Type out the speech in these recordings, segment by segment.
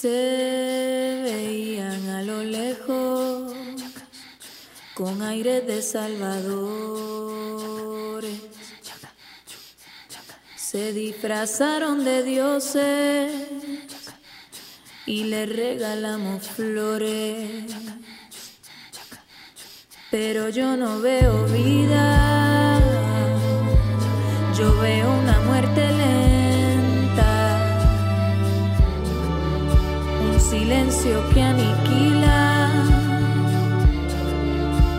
Se veían a lo lejos con aire de salvadores. Se disfrazaron de dioses y le regalamos flores. Pero yo no veo vida, yo veo una muerte silencio que aniquila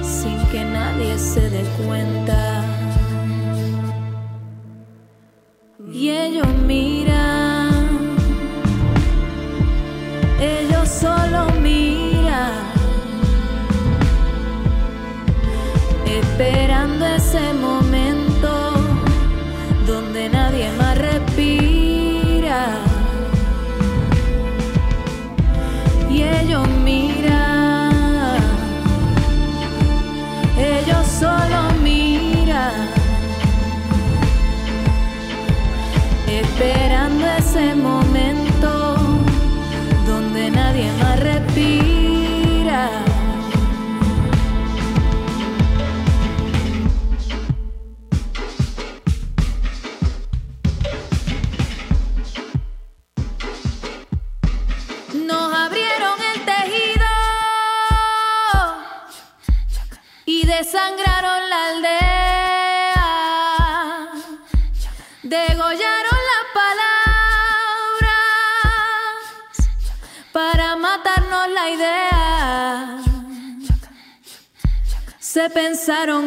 sin que nadie se dé cuenta.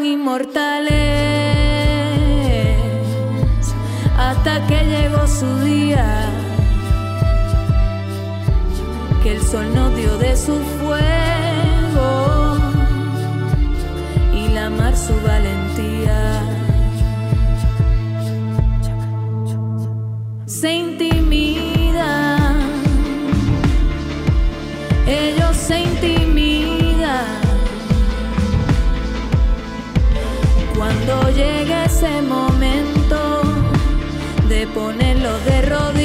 Inmortales hasta que llegó su día que el sol nos dio de su fuego cuando llega ese momento de ponerlos de rodillas.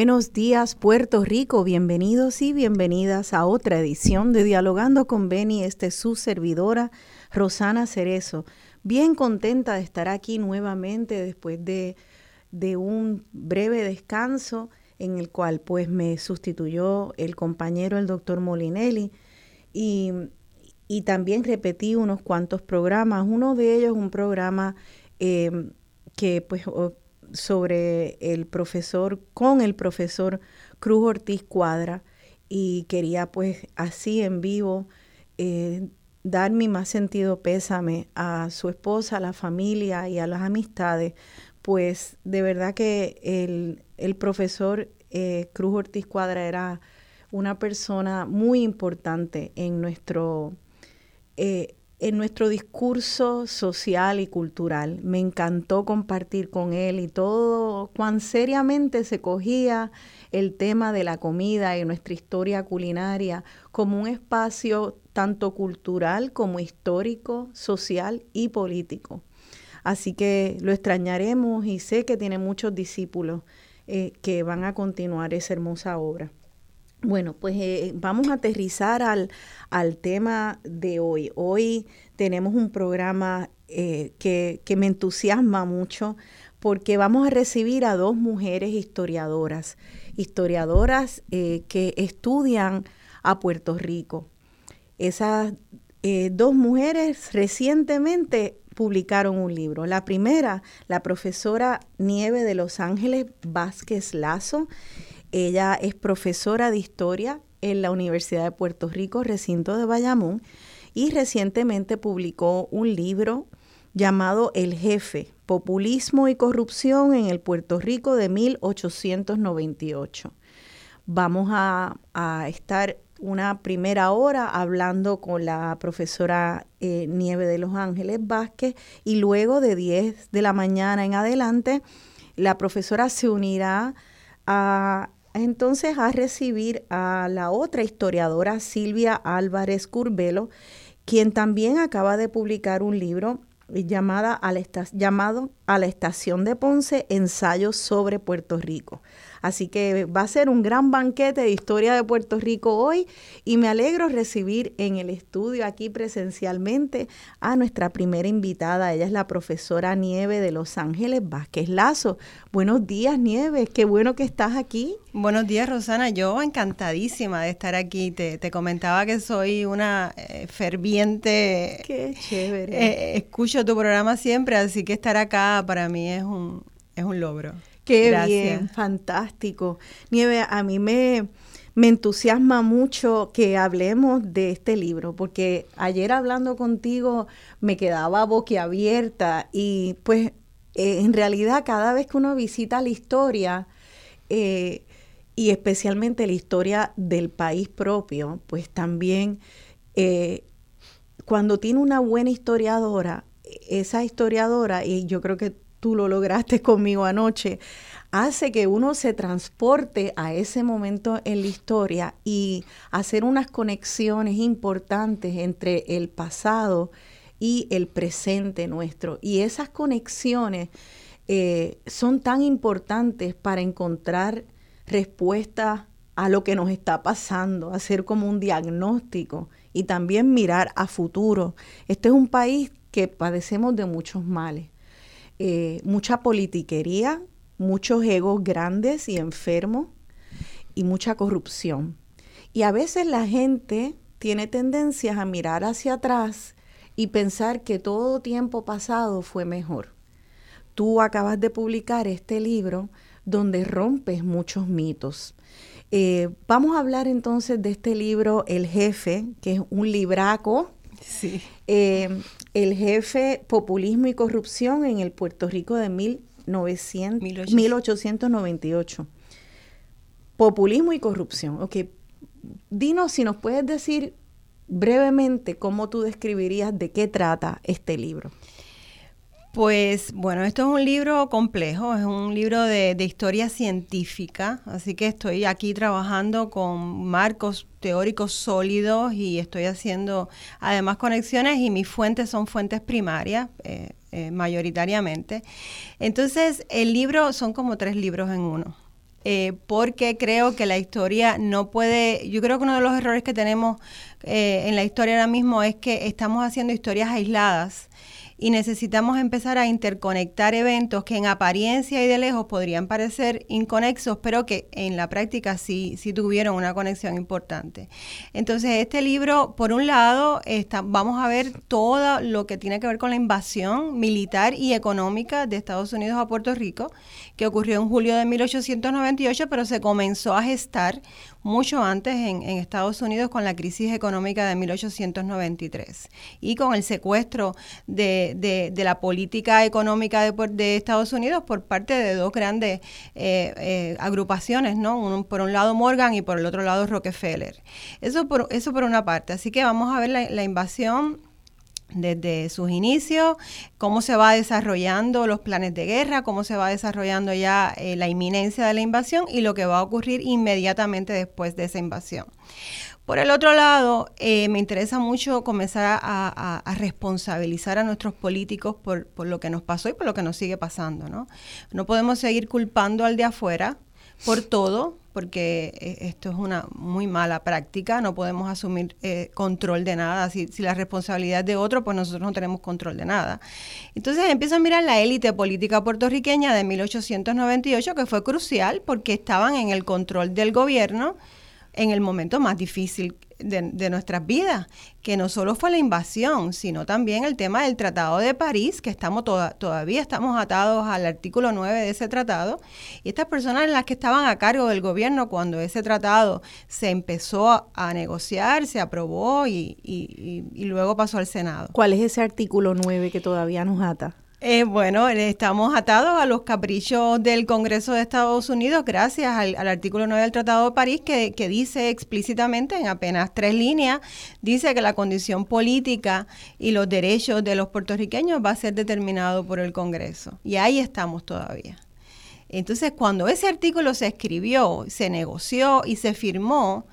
Buenos días Puerto Rico, bienvenidos y bienvenidas a otra edición de Dialogando con Beni. Este es su servidora Rosana Cerezo. Bien contenta de estar aquí nuevamente después de, de un breve descanso en el cual pues me sustituyó el compañero el doctor Molinelli y, y también repetí unos cuantos programas. Uno de ellos un programa eh, que pues sobre el profesor, con el profesor Cruz Ortiz Cuadra, y quería pues así en vivo eh, dar mi más sentido pésame a su esposa, a la familia y a las amistades, pues de verdad que el, el profesor eh, Cruz Ortiz Cuadra era una persona muy importante en nuestro, eh, en nuestro discurso social y cultural. Me encantó compartir con él y todo cuán seriamente se cogía el tema de la comida y nuestra historia culinaria como un espacio tanto cultural como histórico, social y político. Así que lo extrañaremos y sé que tiene muchos discípulos eh, que van a continuar esa hermosa obra. Bueno, pues eh, vamos a aterrizar al, al, tema de hoy. Hoy tenemos un programa eh, que, que, me entusiasma mucho porque vamos a recibir a dos mujeres historiadoras, historiadoras eh, que estudian a Puerto Rico. Esas dos mujeres recientemente publicaron un libro. La primera, la profesora Nieve de Los Ángeles Vázquez Lazo. Ella es profesora de historia en la Universidad de Puerto Rico, recinto de Bayamón, y recientemente publicó un libro llamado El Jefe, Populismo y Corrupción en el Puerto Rico de 1898. Vamos a, estar una primera hora hablando con la profesora eh, Nieve de Los Ángeles Vázquez y luego de 10 de la mañana en adelante la profesora se unirá a entonces a recibir a la otra historiadora Silvia Álvarez Curbelo, quien también acaba de publicar un libro llamada llamado A la Estación de Ponce, Ensayos sobre Puerto Rico. Así que va a ser un gran banquete de historia de Puerto Rico hoy y me alegro recibir en el estudio aquí presencialmente a nuestra primera invitada. Ella es la profesora Nieve de Los Ángeles Vázquez Lazo. Buenos días, Nieve. Qué bueno que estás aquí. Buenos días, Rosana. Yo encantadísima de estar aquí. Te, comentaba que soy una eh, ferviente. Qué chévere. Eh, escucho tu programa siempre, así que estar acá para mí es un, es un logro. Qué bien, fantástico. Nieve, a mí me, me entusiasma mucho que hablemos de este libro, porque ayer hablando contigo me quedaba boquiabierta y pues eh, en realidad cada vez que uno visita la historia, eh, y especialmente la historia del país propio, pues también eh, cuando tiene una buena historiadora, esa historiadora, y yo creo que tú lo lograste conmigo anoche, hace que uno se transporte a ese momento en la historia y hacer unas conexiones importantes entre el pasado y el presente nuestro. Y esas conexiones eh, son tan importantes para encontrar respuestas a lo que nos está pasando, hacer como un diagnóstico y también mirar a futuro. Este es un país que padecemos de muchos males eh, mucha politiquería, muchos egos grandes y enfermos y mucha corrupción. Y a veces la gente tiene tendencias a mirar hacia atrás y pensar que todo tiempo pasado fue mejor. Tú acabas de publicar este libro donde rompes muchos mitos. Eh, vamos a hablar entonces de este libro, El Jefe, que es un libraco. Sí. Eh, el jefe Populismo y Corrupción en el Puerto Rico de 1898. Populismo y corrupción. Ok, dinos si nos puedes decir brevemente cómo tú describirías de qué trata este libro. Pues bueno, esto es un libro complejo, es un libro de, historia científica, así que estoy aquí trabajando con marcos teóricos sólidos y estoy haciendo además conexiones y mis fuentes son fuentes primarias. Eh, eh, mayoritariamente. Entonces, el libro son como tres libros en uno. Eh, porque creo que la historia no puede, yo creo que uno de los errores que tenemos en la historia ahora mismo es que estamos haciendo historias aisladas y necesitamos empezar a interconectar eventos que en apariencia y de lejos podrían parecer inconexos, pero que en la práctica sí, sí tuvieron una conexión importante. Entonces, este libro, por un lado, vamos a ver todo lo que tiene que ver con la invasión militar y económica de Estados Unidos a Puerto Rico, que ocurrió en julio de 1898, pero se comenzó a gestar mucho antes en, Estados Unidos con la crisis económica de 1893 y con el secuestro de, la política económica de, de, Estados Unidos por parte de dos grandes eh, eh, agrupaciones, ¿no? por un lado Morgan y por el otro lado Rockefeller. Eso por, eso por una parte. Así que vamos a ver la invasión desde sus inicios, cómo se va desarrollando los planes de guerra, cómo se va desarrollando ya eh, la inminencia de la invasión y lo que va a ocurrir inmediatamente después de esa invasión. Por el otro lado, eh, me interesa mucho comenzar a, responsabilizar a nuestros políticos por, por, lo que nos pasó y por lo que nos sigue pasando. ¿no? no podemos seguir culpando al de afuera por todo, porque eh, esto es una muy mala práctica, no podemos asumir eh, control de nada, si, si la responsabilidad es de otro, pues nosotros no tenemos control de nada. Entonces empiezo a mirar la élite política puertorriqueña de 1898, que fue crucial porque estaban en el control del gobierno en el momento más difícil de, nuestras vidas, que no solo fue la invasión, sino también el tema del Tratado de París, que estamos todavía estamos atados al artículo 9 de ese tratado, y estas personas en las que estaban a cargo del gobierno cuando ese tratado se empezó a, negociar, se aprobó y, y luego pasó al Senado. ¿Cuál es ese artículo 9 que todavía nos ata? Eh, bueno, estamos atados a los caprichos del Congreso de Estados Unidos gracias al, artículo 9 del Tratado de París que, que, dice explícitamente en apenas tres líneas, dice que la condición política y los derechos de los puertorriqueños va a ser determinado por el Congreso. Y ahí estamos todavía. Entonces, cuando ese artículo se escribió, se negoció y se firmó,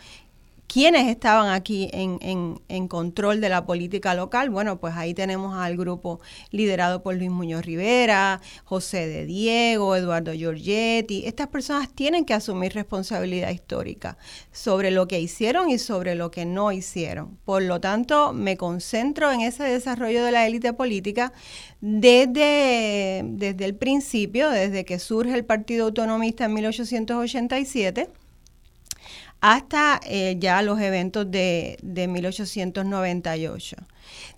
¿Quiénes estaban aquí en, en, control de la política local? Bueno, pues ahí tenemos al grupo liderado por Luis Muñoz Rivera, José de Diego, Eduardo Giorgetti. Estas personas tienen que asumir responsabilidad histórica sobre lo que hicieron y sobre lo que no hicieron. Por lo tanto, me concentro en ese desarrollo de la élite política desde, desde el principio, desde que surge el Partido Autonomista en 1887 hasta eh, ya los eventos de, 1898.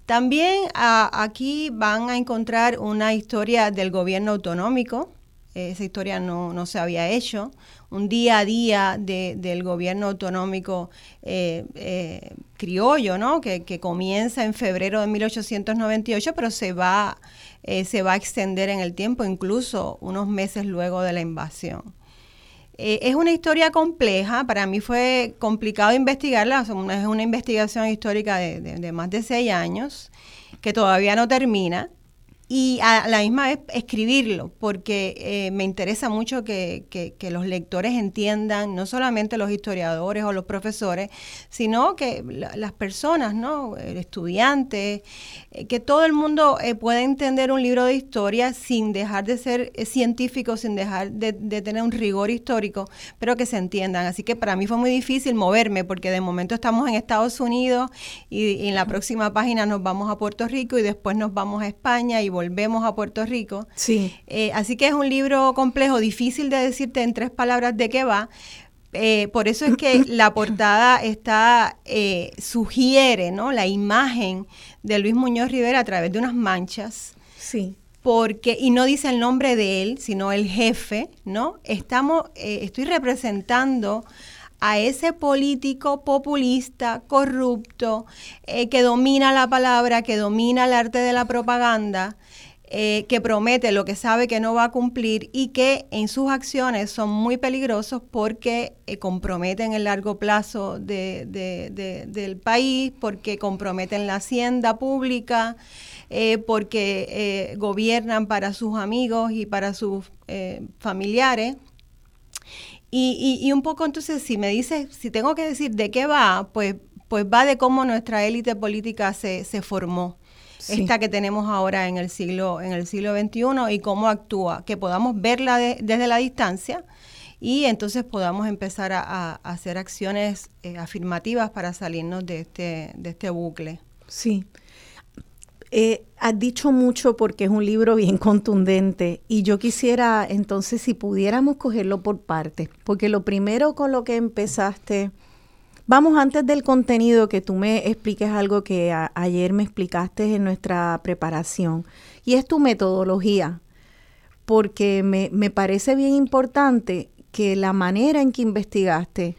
También aquí van a encontrar una historia del gobierno autonómico, esa historia no, se había hecho, un día a día del gobierno autonómico eh, eh, criollo, ¿no? Que, que, comienza en febrero de 1898, pero se va, se va a extender en el tiempo, incluso unos meses luego de la invasión. Eh, es una historia compleja, para mí fue complicado investigarla, es una investigación histórica de más de seis años, que todavía no termina y a la misma vez escribirlo, porque eh, me interesa mucho que, que, los lectores entiendan, no solamente los historiadores o los profesores, sino que las personas, ¿no? El estudiante, eh, que todo el mundo eh, pueda entender un libro de historia sin dejar de ser científico, sin dejar de, tener un rigor histórico, pero que se entiendan. Así que para mí fue muy difícil moverme, porque de momento estamos en Estados Unidos y, y en la próxima página nos vamos a Puerto Rico y después nos vamos a España y volvemos a Puerto Rico. Sí. Eh, así que es un libro complejo, difícil de decirte en tres palabras de qué va. Eh, por eso es que la portada está eh, sugiere, ¿no? La imagen de Luis Muñoz Rivera a través de unas manchas. Sí porque y no dice el nombre de él, sino el jefe, ¿no? Estamos, estoy representando a ese político populista, corrupto, que domina la palabra, que domina el arte de la propaganda, eh, que promete lo que sabe que no va a cumplir y que en sus acciones son muy peligrosos porque eh, comprometen el largo plazo del país, porque comprometen la hacienda pública, eh, porque gobiernan para sus amigos y para sus familiares. Y, y, un poco entonces, si me dices, si tengo que decir de qué va, pues, pues va de cómo nuestra élite política se, se formó esta que tenemos ahora en el siglo en el siglo XXI y cómo actúa, que podamos verla desde la distancia y entonces podamos empezar a, hacer acciones eh, afirmativas para salirnos de este de este bucle. Sí. Eh, has dicho mucho porque es un libro bien contundente y yo quisiera entonces si pudiéramos cogerlo por partes, porque lo primero con lo que empezaste Vamos antes del contenido que tú me expliques algo que ayer me explicaste en nuestra preparación y es tu metodología, porque me, me parece bien importante que la manera en que investigaste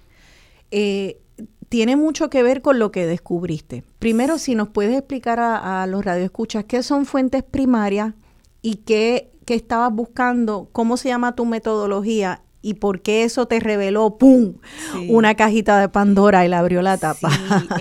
eh, tiene mucho que ver con lo que descubriste. Primero, si nos puedes explicar a, los radioescuchas qué son fuentes primarias y qué, qué estabas buscando, cómo se llama tu metodología y por qué eso te reveló, ¡pum!, una cajita de Pandora y la abrió la tapa.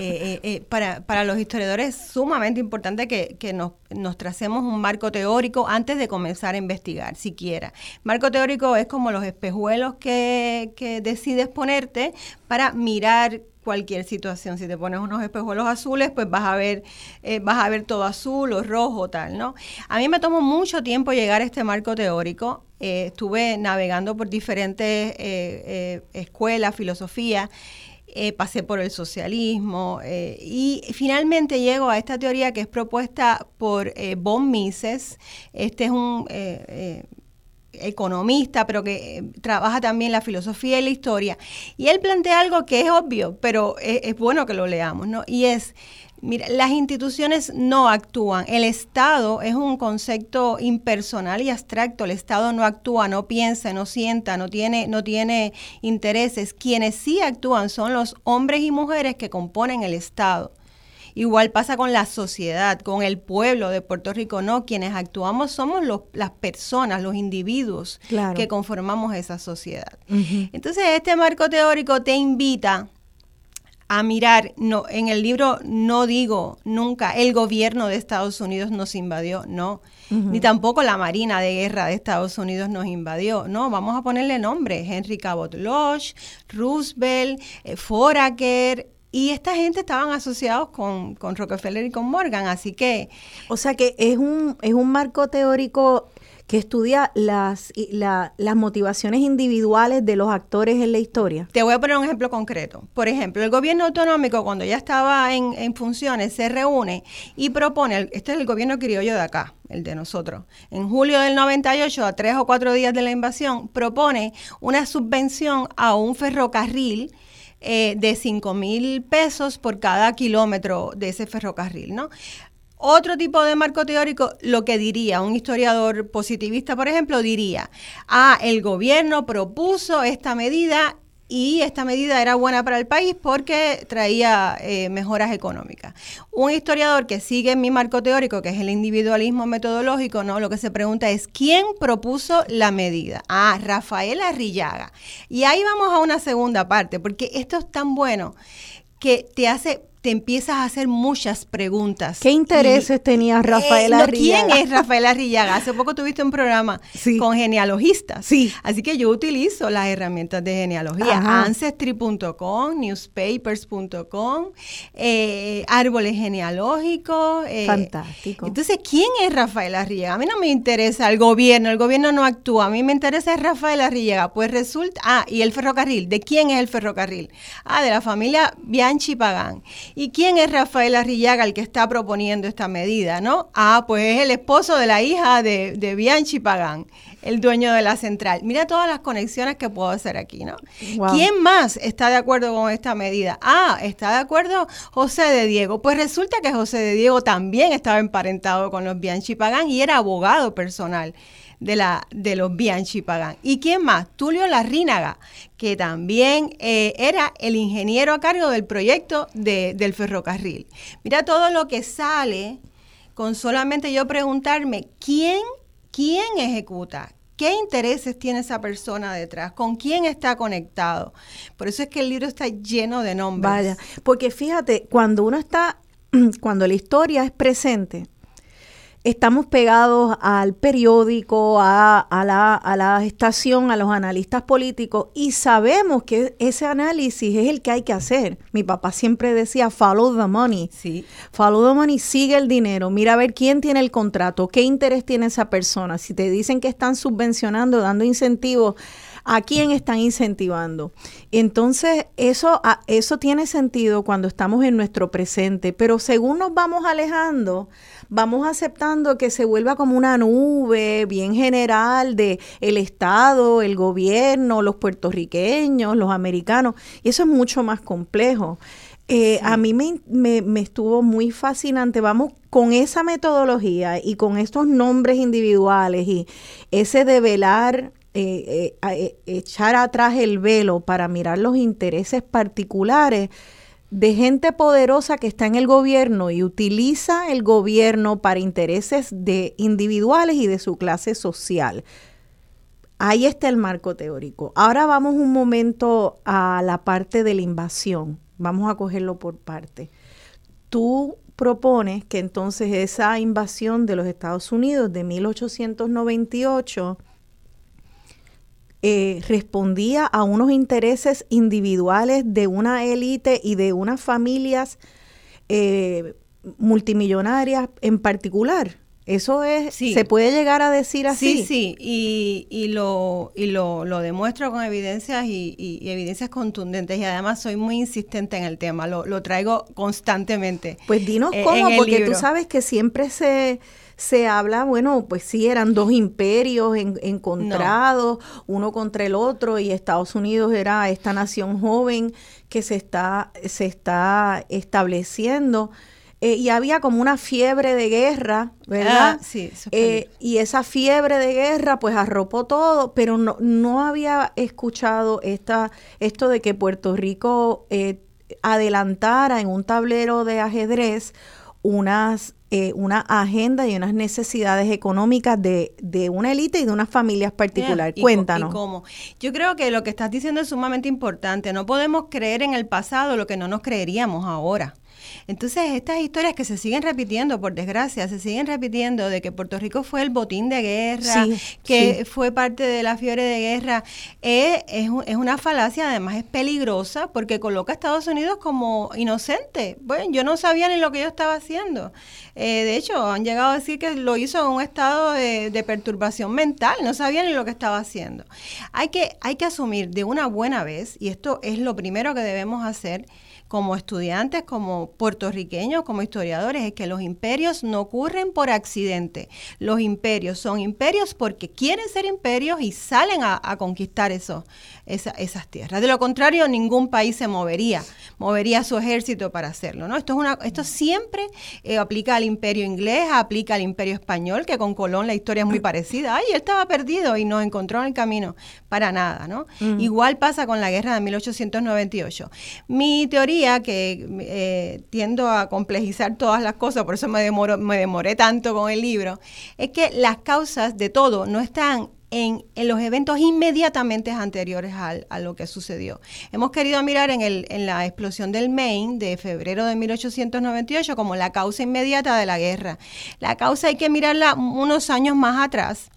Eh, eh, eh, para, para, los historiadores es sumamente importante que, que nos, nos, tracemos un marco teórico antes de comenzar a investigar, siquiera. Marco teórico es como los espejuelos que, que decides ponerte para mirar cualquier situación. Si te pones unos espejuelos azules, pues vas a ver, eh, vas a ver todo azul o rojo, tal, ¿no? A mí me tomó mucho tiempo llegar a este marco teórico. Eh, estuve navegando por diferentes eh, escuelas, filosofía. pasé por el socialismo y finalmente llego a esta teoría que es propuesta por Von Mises. Este es un economista, pero que eh, trabaja también la filosofía y la historia. Y él plantea algo que es obvio, pero es, es bueno que lo leamos, ¿no? Y es Mira, las instituciones no actúan. El Estado es un concepto impersonal y abstracto. El Estado no actúa, no piensa, no sienta, no tiene, no tiene intereses. Quienes sí actúan son los hombres y mujeres que componen el Estado. Igual pasa con la sociedad, con el pueblo de Puerto Rico, no, quienes actuamos somos los, las personas, los individuos que conformamos esa sociedad. Entonces, este marco teórico te invita a mirar, no, en el libro no digo nunca el gobierno de Estados Unidos nos invadió, no, ni tampoco la Marina de Guerra de Estados Unidos nos invadió, no, vamos a ponerle nombre, Henry Cabot Lodge, Roosevelt, eh, Foraker, y esta gente estaban asociados con, con, Rockefeller y con Morgan, así que... O sea que es un, es un marco teórico que estudia las, las motivaciones individuales de los actores en la historia. Te voy a poner un ejemplo concreto. Por ejemplo, el gobierno autonómico, cuando ya estaba en, en funciones, se reúne y propone, este es el gobierno criollo de acá, el de nosotros, en julio del 98, a tres o cuatro días de la invasión, propone una subvención a un ferrocarril eh, de 5 mil pesos por cada kilómetro de ese ferrocarril, ¿no? Otro tipo de marco teórico, lo que diría un historiador positivista, por ejemplo, diría, ah, el gobierno propuso esta medida y esta medida era buena para el país porque traía eh, mejoras económicas. Un historiador que sigue mi marco teórico, que es el individualismo metodológico, no, lo que se pregunta es quién propuso la medida. Ah, Rafael Arrillaga. Y ahí vamos a una segunda parte, porque esto es tan bueno que te hace te empiezas a hacer muchas preguntas. ¿Qué intereses tenía Rafael eh, ¿Quién es Rafael Arrillaga? Hace poco tuviste un programa con genealogistas. Sí. Así que yo utilizo las herramientas de genealogía. Ancestry.com, newspapers.com, eh, árboles genealógicos. Eh, Fantástico. Entonces, ¿quién es Rafael Arrillaga? A mí no me interesa el gobierno, el gobierno no actúa. A mí me interesa Rafael Arrillaga. Pues resulta, ah, y el ferrocarril. ¿De quién es el ferrocarril? Ah, de la familia Bianchi Pagán. ¿Y quién es Rafael Arrillaga el que está proponiendo esta medida, no? Ah, pues es el esposo de la hija de, de Bianchi Pagán, el dueño de la central. Mira todas las conexiones que puedo hacer aquí, ¿no? ¿Quién más está de acuerdo con esta medida? Ah, está de acuerdo José de Diego. Pues resulta que José de Diego también estaba emparentado con los Bianchi Pagán y era abogado personal de, la, de los Bianchi Pagán. ¿Y quién más? Tulio Larrínaga, que también eh, era el ingeniero a cargo del proyecto del ferrocarril. Mira todo lo que sale con solamente yo preguntarme quién, quién ejecuta, ¿Qué intereses tiene esa persona detrás? ¿Con quién está conectado? Por eso es que el libro está lleno de nombres. Vaya, porque fíjate, cuando uno está, cuando la historia es presente, estamos pegados al periódico, a, la, a, la, estación, a los analistas políticos y sabemos que ese análisis es el que hay que hacer. Mi papá siempre decía, follow the money. Sí. Follow the money, sigue el dinero, mira a ver quién tiene el contrato, qué interés tiene esa persona. Si te dicen que están subvencionando, dando incentivos, ¿a quién están incentivando? Entonces, eso, eso tiene sentido cuando estamos en nuestro presente, pero según nos vamos alejando, vamos aceptando que se vuelva como una nube bien general de el Estado, el gobierno, los puertorriqueños, los americanos, y eso es mucho más complejo. Eh, a mí me, me, estuvo muy fascinante. Vamos con esa metodología y con estos nombres individuales y ese develar, eh, eh, echar atrás el velo para mirar los intereses particulares de gente poderosa que está en el gobierno y utiliza el gobierno para intereses de individuales y de su clase social. Ahí está el marco teórico. Ahora vamos un momento a la parte de la invasión. Vamos a cogerlo por parte. Tú propones que entonces esa invasión de los Estados Unidos de 1898 eh, respondía a unos intereses individuales de una élite y de unas familias eh, multimillonarias en particular. Eso es, se puede llegar a decir así. Sí, sí, y, y, lo, y lo, lo demuestro con evidencias y, evidencias contundentes y además soy muy insistente en el tema, lo, lo traigo constantemente. Pues dinos eh, cómo, porque tú sabes que siempre se, se habla, bueno, pues sí, eran dos imperios encontrados, uno contra el otro, y Estados Unidos era esta nación joven que se está, se está estableciendo. Eh, y había como una fiebre de guerra, ¿verdad? Ah, sí, eh, y esa fiebre de guerra pues arropó todo, pero no, no había escuchado esta, esto de que Puerto Rico eh, adelantara en un tablero de ajedrez unas una agenda y unas necesidades económicas de, de una élite y de unas familias particulares. Cuéntanos. cómo? Yo creo que lo que estás diciendo es sumamente importante. No podemos creer en el pasado lo que no nos creeríamos ahora. Entonces, estas historias que se siguen repitiendo, por desgracia, se siguen repitiendo de que Puerto Rico fue el botín de guerra, que fue parte de la fiebre de guerra, eh, es, es, una falacia, además es peligrosa porque coloca a Estados Unidos como inocente. Bueno, yo no sabía ni lo que yo estaba haciendo. Eh, de hecho, han llegado a decir que lo hizo en un estado de, de perturbación mental, no sabía ni lo que estaba haciendo. Hay que, hay que asumir de una buena vez, y esto es lo primero que debemos hacer, como estudiantes, como puertorriqueños, como historiadores, es que los imperios no ocurren por accidente. Los imperios son imperios porque quieren ser imperios y salen a, conquistar esas tierras. De lo contrario, ningún país se movería, movería su ejército para hacerlo. ¿no? Esto, es una, esto siempre eh, aplica al imperio inglés, aplica al imperio español, que con Colón la historia es muy parecida. Ay, él estaba perdido y nos encontró en el camino. Para nada, ¿no? Igual pasa con la guerra de 1898. Mi teoría que eh, tiendo a complejizar todas las cosas, por eso me, demoro, me demoré tanto con el libro, es que las causas de todo no están en, los eventos inmediatamente anteriores a lo que sucedió. Hemos querido mirar en, el, en la explosión del Maine de febrero de 1898 como la causa inmediata de la guerra. La causa hay que mirarla unos años más atrás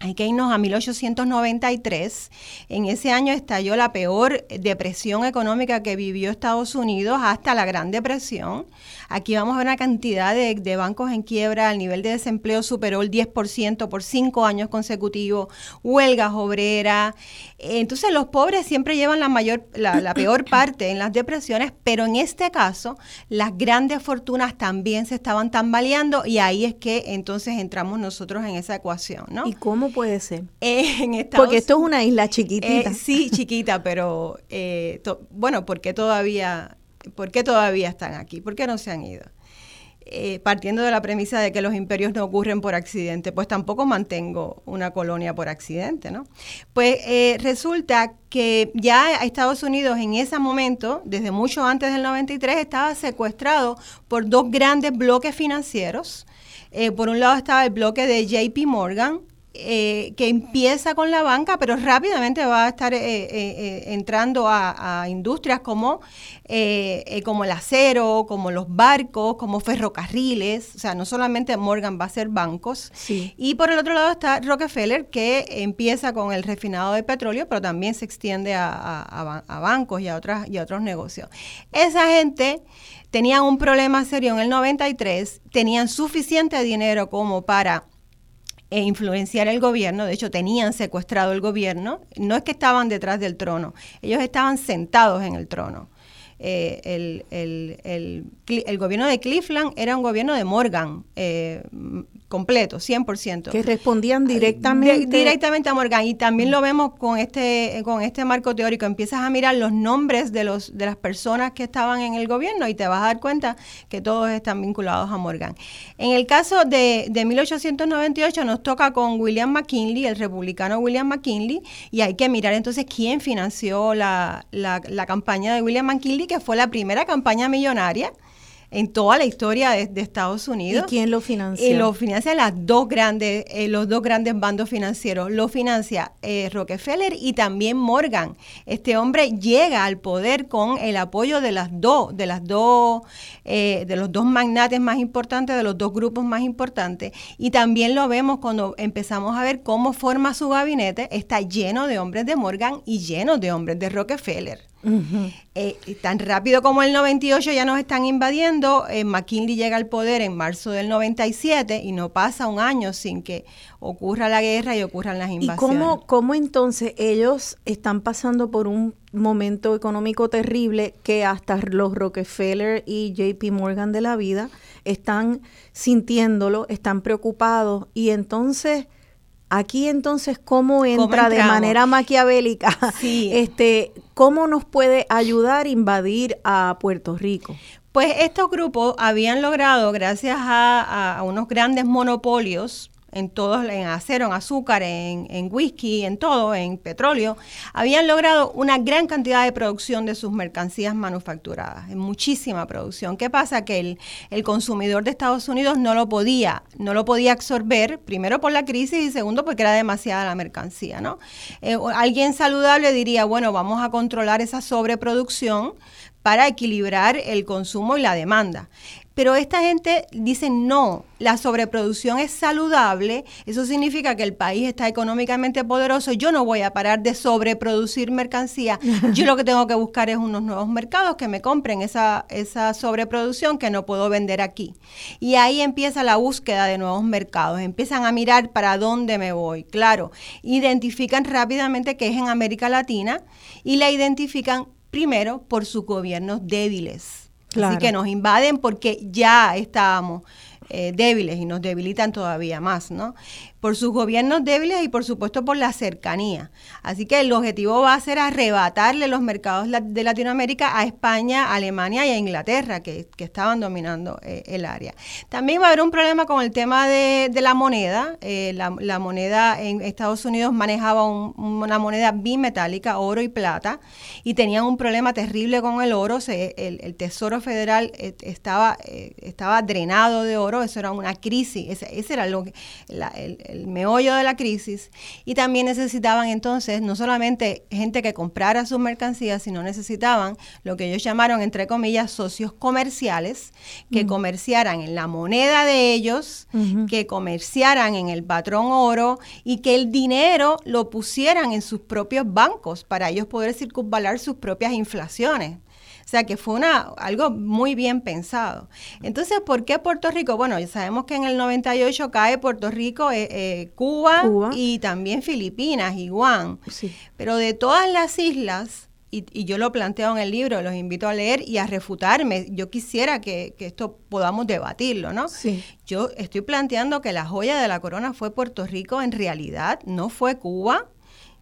hay que irnos a 1893. En ese año estalló la peor depresión económica que vivió Estados Unidos hasta la Gran Depresión. Aquí vamos a ver una cantidad de, bancos en quiebra, el nivel de desempleo superó el 10% por cinco años consecutivos, huelgas obreras. Entonces los pobres siempre llevan la mayor, la, peor parte en las depresiones, pero en este caso las grandes fortunas también se estaban tambaleando y ahí es que entonces entramos nosotros en esa ecuación, ¿no? ¿Y cómo puede ser? en porque esto es una isla chiquitita. Eh, sí, chiquita, pero eh, bueno, porque todavía ¿Por qué todavía están aquí? ¿Por qué no se han ido? Eh, partiendo de la premisa de que los imperios no ocurren por accidente, pues tampoco mantengo una colonia por accidente, ¿no? Pues eh, resulta que ya Estados Unidos en ese momento, desde mucho antes del 93, estaba secuestrado por dos grandes bloques financieros. Eh, por un lado estaba el bloque de JP Morgan, eh, que empieza con la banca, pero rápidamente va a estar eh, eh, entrando a, industrias como, como el acero, como los barcos, como ferrocarriles. O sea, no solamente Morgan va a ser bancos. Y por el otro lado está Rockefeller, que empieza con el refinado de petróleo, pero también se extiende a, bancos y a, otras, y a otros negocios. Esa gente tenía un problema serio en el 93, tenían suficiente dinero como para e influenciar el gobierno, de hecho tenían secuestrado el gobierno, no es que estaban detrás del trono, ellos estaban sentados en el trono. Eh, el, el, el, gobierno de Cleveland era un gobierno de Morgan, eh, completo, 100%. Que respondían directamente. directamente a Morgan. Y también lo vemos con este, con este marco teórico. Empiezas a mirar los nombres de, los, de las personas que estaban en el gobierno y te vas a dar cuenta que todos están vinculados a Morgan. En el caso de, de 1898 nos toca con William McKinley, el republicano William McKinley, y hay que mirar entonces quién financió la, la, la campaña de William McKinley, que fue la primera campaña millonaria en toda la historia de, Estados Unidos. ¿Y quién lo financia? Y lo financia las dos grandes, eh, los dos grandes bandos financieros. Lo financia eh, Rockefeller y también Morgan. Este hombre llega al poder con el apoyo de las dos, de las dos, eh, de los dos magnates más importantes, de los dos grupos más importantes. Y también lo vemos cuando empezamos a ver cómo forma su gabinete. Está lleno de hombres de Morgan y lleno de hombres de Rockefeller. Eh, tan rápido como el 98 ya nos están invadiendo, eh, McKinley llega al poder en marzo del 97 y no pasa un año sin que ocurra la guerra y ocurran las invasiones. ¿Y cómo, cómo entonces ellos están pasando por un momento económico terrible que hasta los Rockefeller y JP Morgan de la vida están sintiéndolo, están preocupados y entonces Aquí entonces, ¿cómo entra de manera maquiavélica? Este, ¿Cómo nos puede ayudar a invadir a Puerto Rico? Pues estos grupos habían logrado, gracias a unos grandes monopolios, en todos, en acero, en azúcar, en, en, whisky, en todo, en petróleo, habían logrado una gran cantidad de producción de sus mercancías manufacturadas, muchísima producción. ¿Qué pasa? Que el, el, consumidor de Estados Unidos no lo podía, no lo podía absorber, primero por la crisis y segundo porque era demasiada la mercancía, ¿no? Eh, alguien saludable diría, bueno, vamos a controlar esa sobreproducción para equilibrar el consumo y la demanda. Pero esta gente dice no, la sobreproducción es saludable, eso significa que el país está económicamente poderoso, yo no voy a parar de sobreproducir mercancía, yo lo que tengo que buscar es unos nuevos mercados que me compren esa, esa sobreproducción que no puedo vender aquí. Y ahí empieza la búsqueda de nuevos mercados, empiezan a mirar para dónde me voy, claro, identifican rápidamente que es en América Latina y la identifican primero por sus gobiernos débiles Así que nos invaden porque ya estábamos eh, débiles y nos debilitan todavía más, ¿no? Por sus gobiernos débiles y por supuesto por la cercanía. Así que el objetivo va a ser arrebatarle los mercados de Latinoamérica a España, Alemania y a Inglaterra, que, estaban dominando eh, el área. También va a haber un problema con el tema de, la moneda. Eh, la, moneda en Estados Unidos manejaba una moneda bimetálica, oro y plata, y tenían un problema terrible con el oro. el, Tesoro Federal eh, estaba, estaba drenado de oro, eso era una crisis, ese, era lo que, el, el meollo de la crisis. Y también necesitaban entonces no solamente gente que comprara sus mercancías, sino necesitaban lo que ellos llamaron, entre comillas, socios comerciales, que comerciaran en la moneda de ellos, que comerciaran en el patrón oro y que el dinero lo pusieran en sus propios bancos para ellos poder circunvalar sus propias inflaciones. O sea que fue una, algo muy bien pensado. Entonces, ¿por qué Puerto Rico? Bueno, ya sabemos que en el 98 cae Puerto Rico, eh, eh, Cuba, y también Filipinas y Guam. Pero de todas las islas, y, yo lo planteo en el libro, los invito a leer y a refutarme. Yo quisiera que, esto podamos debatirlo, ¿no? Sí. Yo estoy planteando que la joya de la corona fue Puerto Rico, en realidad no fue Cuba,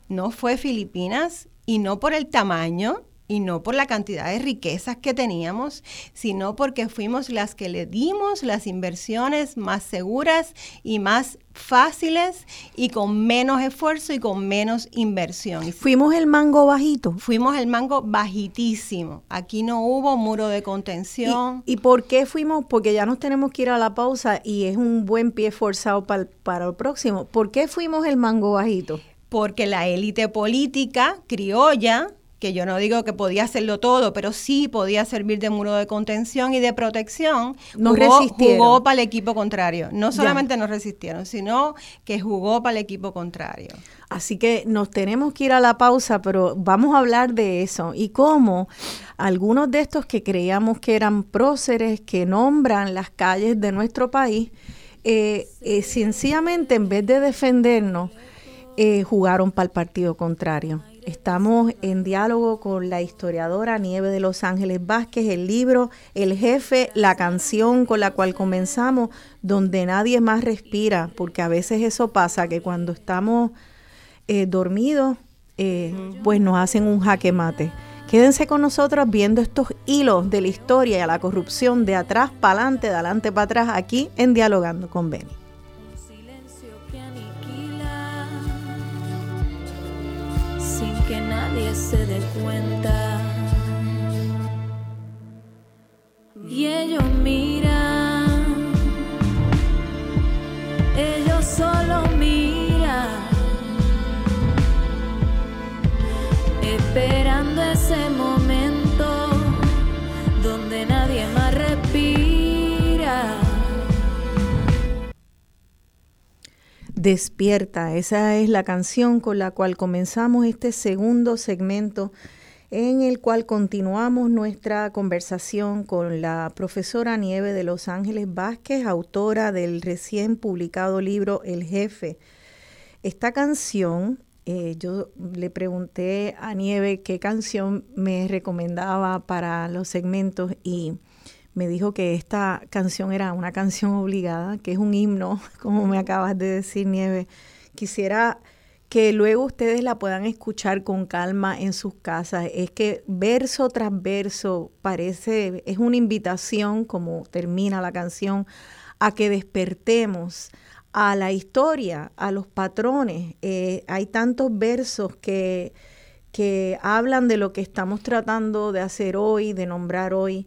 no fue Filipinas y no por el tamaño, y no por la cantidad de riquezas que teníamos, sino porque fuimos las que le dimos las inversiones más seguras y más fáciles y con menos esfuerzo y con menos inversión. Fuimos el mango bajito. Fuimos el mango bajitísimo. Aquí no hubo muro de contención. ¿Y, por qué fuimos? Porque ya nos tenemos que ir a la pausa y es un buen pie forzado para, para el próximo. ¿Por qué fuimos el mango bajito? Porque la élite política criolla que yo no digo que podía hacerlo todo, pero sí podía servir de muro de contención y de protección, no jugó, jugó para el equipo contrario. No solamente no resistieron, sino que jugó para el equipo contrario. Así que nos tenemos que ir a la pausa, pero vamos a hablar de eso y cómo algunos de estos que creíamos que eran próceres, que nombran las calles de nuestro país, eh, eh, sencillamente en vez de defendernos, eh, jugaron para el partido contrario. Estamos en diálogo con la historiadora Nieve de Los Ángeles Vázquez, el libro El Jefe, la canción con la cual comenzamos, donde nadie más respira, porque a veces eso pasa, que cuando estamos eh, dormidos, eh, pues nos hacen un jaque mate. Quédense con nosotros viendo estos hilos de la historia y a la corrupción de atrás para adelante, de adelante para atrás, aquí en Dialogando con Beni. Se dé cuenta. Y ellos miran, ellos solo miran, esperando ese momento donde nadie más Despierta, esa es la canción con la cual comenzamos este segundo segmento en el cual continuamos nuestra conversación con la profesora Nieve de Los Ángeles Vázquez, autora del recién publicado libro El Jefe. Esta canción, eh, yo le pregunté a Nieve qué canción me recomendaba para los segmentos y me dijo que esta canción era una canción obligada, que es un himno, como me acabas de decir, Nieve. Quisiera que luego ustedes la puedan escuchar con calma en sus casas. Es que verso tras verso parece, es una invitación, como termina la canción, a que despertemos a la historia, a los patrones. Eh, hay tantos versos que, que hablan de lo que estamos tratando de hacer hoy, de nombrar hoy.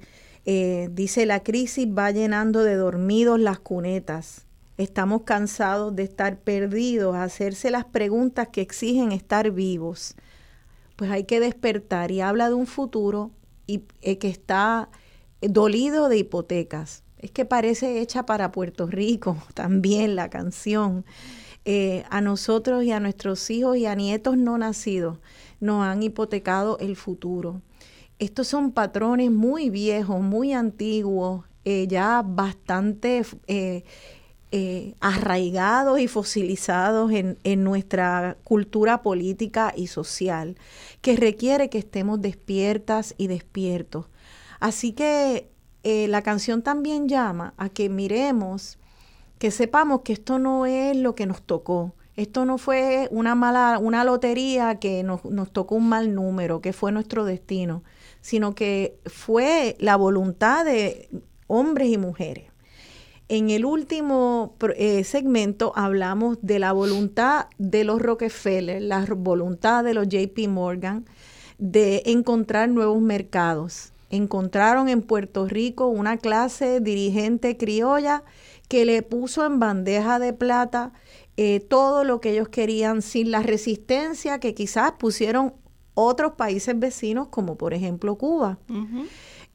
Eh, dice, la crisis va llenando de dormidos las cunetas Estamos cansados de estar perdidos, hacerse las preguntas que exigen estar vivos. Pues hay que despertar y habla de un futuro y, eh, que está dolido de hipotecas. Es que parece hecha para Puerto Rico también la canción. Eh, a nosotros y a nuestros hijos y a nietos no nacidos nos han hipotecado el futuro. Estos son patrones muy viejos, muy antiguos, eh, ya bastante eh, arraigados y fosilizados en, nuestra cultura política y social, que requiere que estemos despiertas y despiertos. Así que eh, la canción también llama a que miremos, que sepamos que esto no es lo que nos tocó. Esto no fue una mala, una lotería que nos, nos tocó un mal número, que fue nuestro destino, sino que fue la voluntad de hombres y mujeres en el último eh, segmento hablamos de la voluntad de los Rockefeller, la voluntad de los JP Morgan de encontrar nuevos mercados. Encontraron en Puerto Rico una clase dirigente criolla que le puso en bandeja de plata eh, todo lo que ellos querían sin la resistencia que quizás pusieron otros países vecinos como por ejemplo Cuba.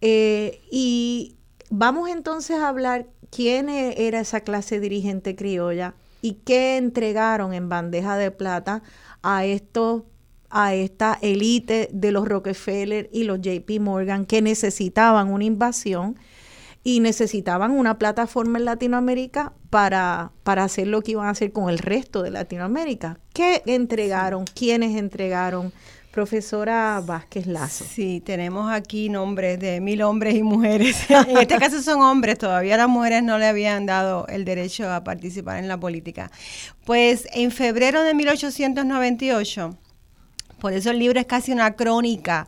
Eh, y vamos entonces a hablar quién e-, era esa clase dirigente criolla y qué entregaron en bandeja de plata a estos a esta élite de los Rockefeller y los JP Morgan que necesitaban una invasión y necesitaban una plataforma en Latinoamérica para, para hacer lo que iban a hacer con el resto de Latinoamérica. ¿Qué entregaron? ¿Quiénes entregaron? Profesora Vázquez Lazo. Sí, tenemos aquí nombres de mil hombres y mujeres. en este caso son hombres, todavía las mujeres no le habían dado el derecho a participar en la política. Pues en febrero de 1898, por eso el libro es casi una crónica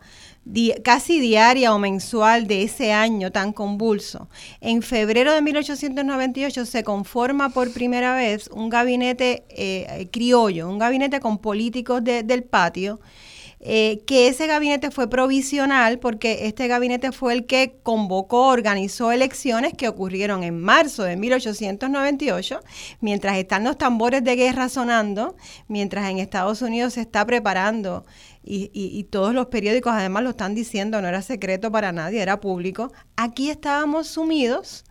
casi diaria o mensual de ese año tan convulso. En febrero de 1898 se conforma por primera vez un gabinete eh, criollo, un gabinete con políticos del patio eh, que ese gabinete fue provisional porque este gabinete fue el que convocó, organizó elecciones que ocurrieron en marzo de 1898, mientras están los tambores de guerra sonando, mientras en Estados Unidos se está preparando y, y, todos los periódicos además lo están diciendo, no era secreto para nadie, era público, aquí estábamos sumidos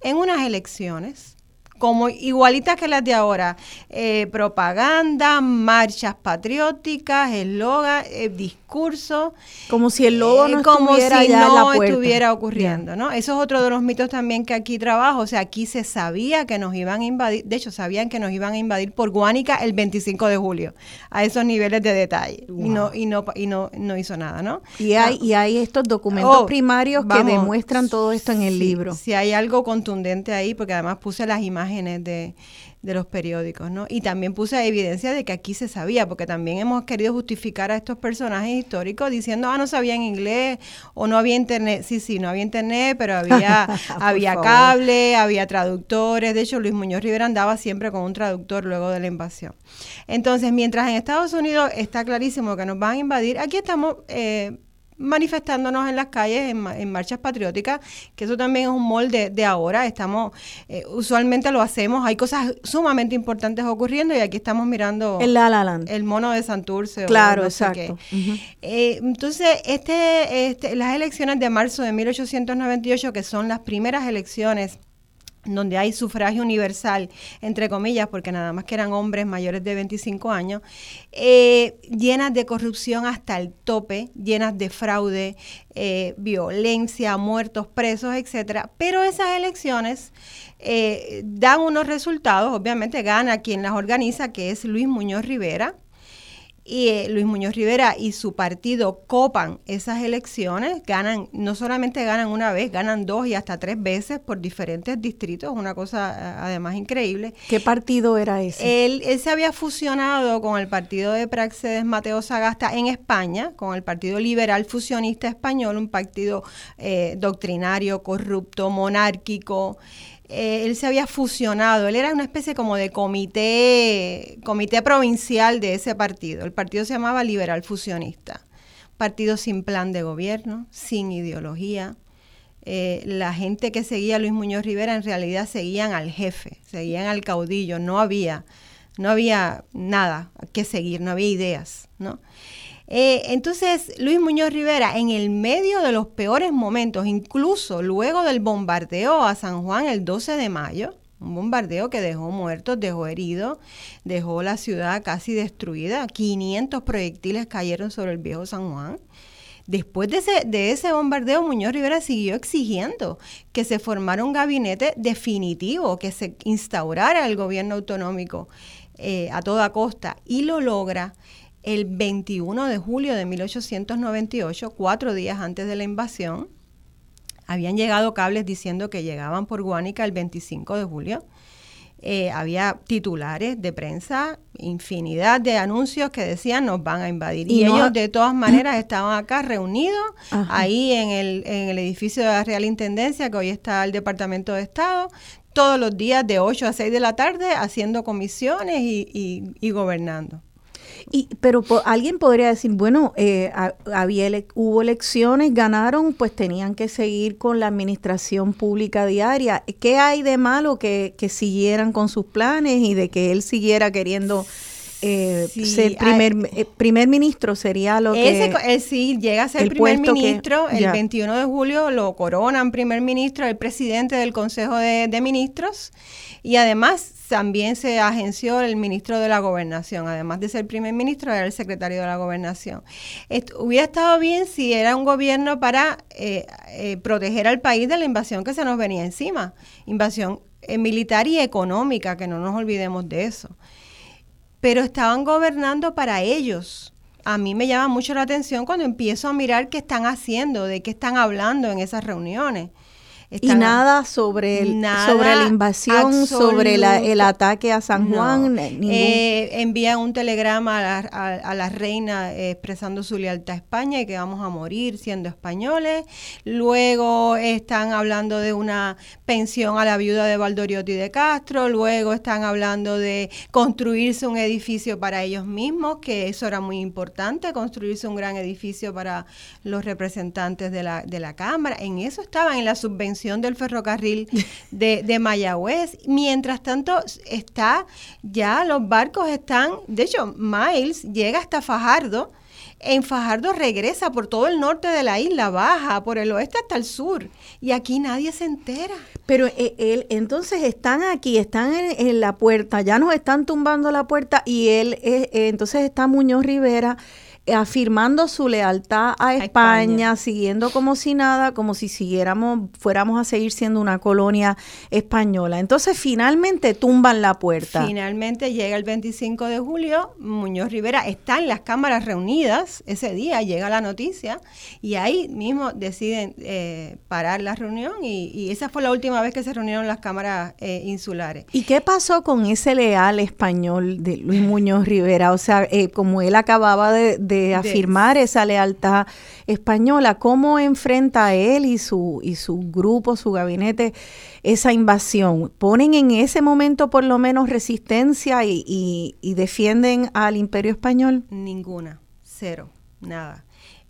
en unas elecciones como igualitas que las de ahora. Eh, propaganda, marchas patrióticas, eslogan, eh, discurso. Como si el lobo no eh, como estuviera si no estuviera ocurriendo, ¿no? Eso es otro de los mitos también que aquí trabajo. O sea, aquí se sabía que nos iban a invadir, de hecho, sabían que nos iban a invadir por Guánica el 25 de julio, a esos niveles de detalle. Y no, y no, y no, no hizo nada, ¿no? Y hay, y hay estos documentos oh, primarios que demuestran todo esto en el libro. Si hay algo contundente ahí, porque además puse las imágenes de, los periódicos, ¿no? Y también puse evidencia de que aquí se sabía, porque también hemos querido justificar a estos personajes históricos diciendo, ah, no sabían inglés o no había internet. Sí, sí, no había internet, pero había, había cable, había traductores. De hecho, Luis Muñoz Rivera andaba siempre con un traductor luego de la invasión. Entonces, mientras en Estados Unidos está clarísimo que nos van a invadir, aquí estamos... Eh, manifestándonos en las calles en, marchas patrióticas, que eso también es un molde de ahora. Estamos, eh, usualmente lo hacemos, hay cosas sumamente importantes ocurriendo y aquí estamos mirando el, la, el mono de Santurce. Claro, exacto. Eh, entonces, este, este, las elecciones de marzo de 1898, que son las primeras elecciones donde hay sufragio universal, entre comillas, porque nada más que eran hombres mayores de 25 años, eh, llenas de corrupción hasta el tope, llenas de fraude, eh, violencia, muertos, presos, etcétera. Pero esas elecciones eh, dan unos resultados, obviamente gana quien las organiza, que es Luis Muñoz Rivera, y eh, Luis Muñoz Rivera y su partido copan esas elecciones, ganan, no solamente ganan una vez, ganan dos y hasta tres veces por diferentes distritos, una cosa eh, además increíble. ¿Qué partido era ese? Él, se había fusionado con el partido de Praxedes Mateo Sagasta en España, con el Partido Liberal Fusionista Español, un partido eh, doctrinario, corrupto, monárquico. Eh, él se había fusionado, él era una especie como de comité, comité provincial de ese partido. El partido se llamaba Liberal Fusionista, partido sin plan de gobierno, sin ideología. Eh, la gente que seguía a Luis Muñoz Rivera en realidad seguían al jefe, seguían al caudillo, no había, no había nada que seguir, no había ideas, ¿no? Eh, entonces, Luis Muñoz Rivera, en el medio de los peores momentos, incluso luego del bombardeo a San Juan el 12 de mayo, un bombardeo que dejó muertos, dejó heridos, dejó la ciudad casi destruida, 500 proyectiles cayeron sobre el viejo San Juan. Después de ese, de ese bombardeo, Muñoz Rivera siguió exigiendo que se formara un gabinete definitivo, que se instaurara el gobierno autonómico eh, a toda costa, y lo logra el 21 de julio de 1898, cuatro días antes de la invasión, habían llegado cables diciendo que llegaban por Guánica el 25 de julio. Eh, había titulares de prensa, infinidad de anuncios que decían nos van a invadir. Y, ellos de todas maneras estaban acá reunidos, ahí en el, en el edificio de la Real Intendencia, que hoy está el Departamento de Estado, todos los días de 8 a 6 de la tarde haciendo comisiones y gobernando. Y, pero alguien podría decir, bueno, eh, había hubo elecciones, ganaron, pues tenían que seguir con la administración pública diaria. ¿Qué hay de malo que, que siguieran con sus planes y de que él siguiera queriendo eh, ser primer, eh, primer ministro? Sería lo que... Ese, sí, llega a ser primer ministro. el 21 de julio lo coronan primer ministro, el presidente del Consejo de, de Ministros. Y además también se agenció el ministro de la gobernación, además de ser primer ministro, era el secretario de la gobernación. hubiera estado bien si era un gobierno para eh, eh, proteger al país de la invasión que se nos venía encima, invasión eh, militar y económica, que no nos olvidemos de eso. Pero estaban gobernando para ellos. A mí me llama mucho la atención cuando empiezo a mirar qué están haciendo, de qué están hablando en esas reuniones y nada sobre, el, sobre la invasión, sobre el ataque a San Juan. Eh, envían un telegrama a la, reina eh, expresando su lealtad a España y que vamos a morir siendo españoles. Luego están hablando de una pensión a la viuda de Valdoriotti de Castro. Luego están hablando de construirse un edificio para ellos mismos, que eso era muy importante, construirse un gran edificio para los representantes de la, de la Cámara. En eso estaban en la subvención del ferrocarril de, de Mayagüez. Mientras tanto, está ya los barcos están, de hecho, Miles llega hasta Fajardo. En Fajardo regresa por todo el norte de la isla, baja por el oeste hasta el sur. Y aquí nadie se entera. Pero eh, él, entonces están aquí, están en, la puerta, ya nos están tumbando la puerta y él, eh, entonces está Muñoz Rivera afirmando su lealtad a, España, siguiendo como si nada, como si siguiéramos, fuéramos a seguir siendo una colonia española. Entonces finalmente tumban la puerta. Finalmente llega el 25 de julio, Muñoz Rivera está en las cámaras reunidas, ese día llega la noticia y ahí mismo deciden eh, parar la reunión y, esa fue la última vez que se reunieron las cámaras eh, insulares. ¿Y qué pasó con ese leal español de Luis Muñoz Rivera? O sea, eh, como él acababa de de afirmar esa lealtad española. ¿Cómo enfrenta él y su, y su grupo, su gabinete, esa invasión? ¿Ponen en ese momento por lo menos resistencia y, y defienden al imperio español? Ninguna, cero, nada.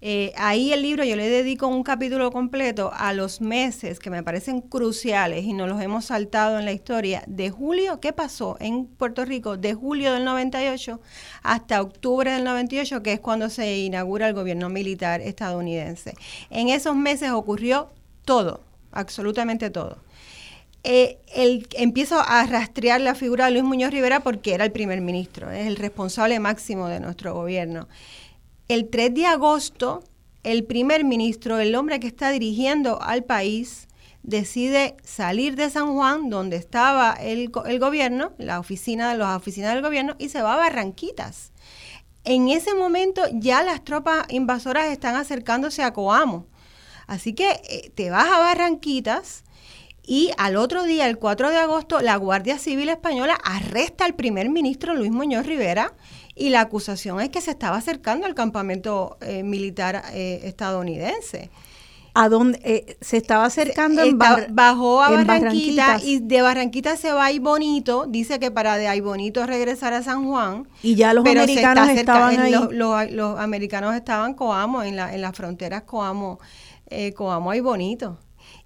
Eh, ahí el libro yo le dedico un capítulo completo a los meses que me parecen cruciales y nos los hemos saltado en la historia de julio, ¿qué pasó en Puerto Rico? De julio del 98 hasta octubre del 98, que es cuando se inaugura el gobierno militar estadounidense. En esos meses ocurrió todo, absolutamente todo. eh, el, empiezo a rastrear la figura de Luis Muñoz Rivera porque era el primer ministro, es el responsable máximo de nuestro gobierno. El 3 de agosto, el primer ministro, el hombre que está dirigiendo al país, decide salir de San Juan, donde estaba el, gobierno, la oficina de las oficinas del gobierno, y se va a Barranquitas. En ese momento ya las tropas invasoras están acercándose a Coamo. Así que eh, te vas a Barranquitas y al otro día, el 4 de agosto, la Guardia Civil Española arresta al primer ministro Luis Muñoz Rivera y la acusación es que se estaba acercando al campamento eh, militar eh, estadounidense a dónde eh, se estaba acercando en bajó a Barranquita y de Barranquita se va a Bonito, dice que para de Bonito regresar a San Juan. Y ya los americanos estaban ahí. Los, americanos estaban Coamo en, la, en las fronteras Coamo, eh, Coamo y Bonito.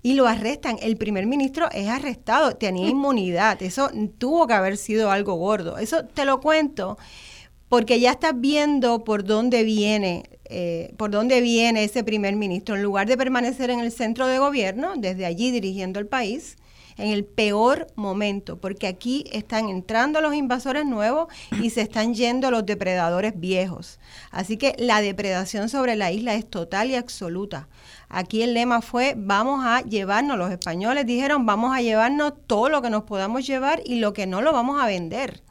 Y lo arrestan. El primer ministro es arrestado, tenía inmunidad. Eso tuvo que haber sido algo gordo. Eso te lo cuento porque ya estás viendo por dónde viene eh, por dónde viene ese primer ministro, en lugar de permanecer en el centro de gobierno, desde allí dirigiendo el país, en el peor momento, porque aquí están entrando los invasores nuevos y se están yendo los depredadores viejos. Así que la depredación sobre la isla es total y absoluta. Aquí el lema fue, vamos a llevarnos, los españoles dijeron, vamos a llevarnos todo lo que nos podamos llevar y lo que no lo vamos a vender.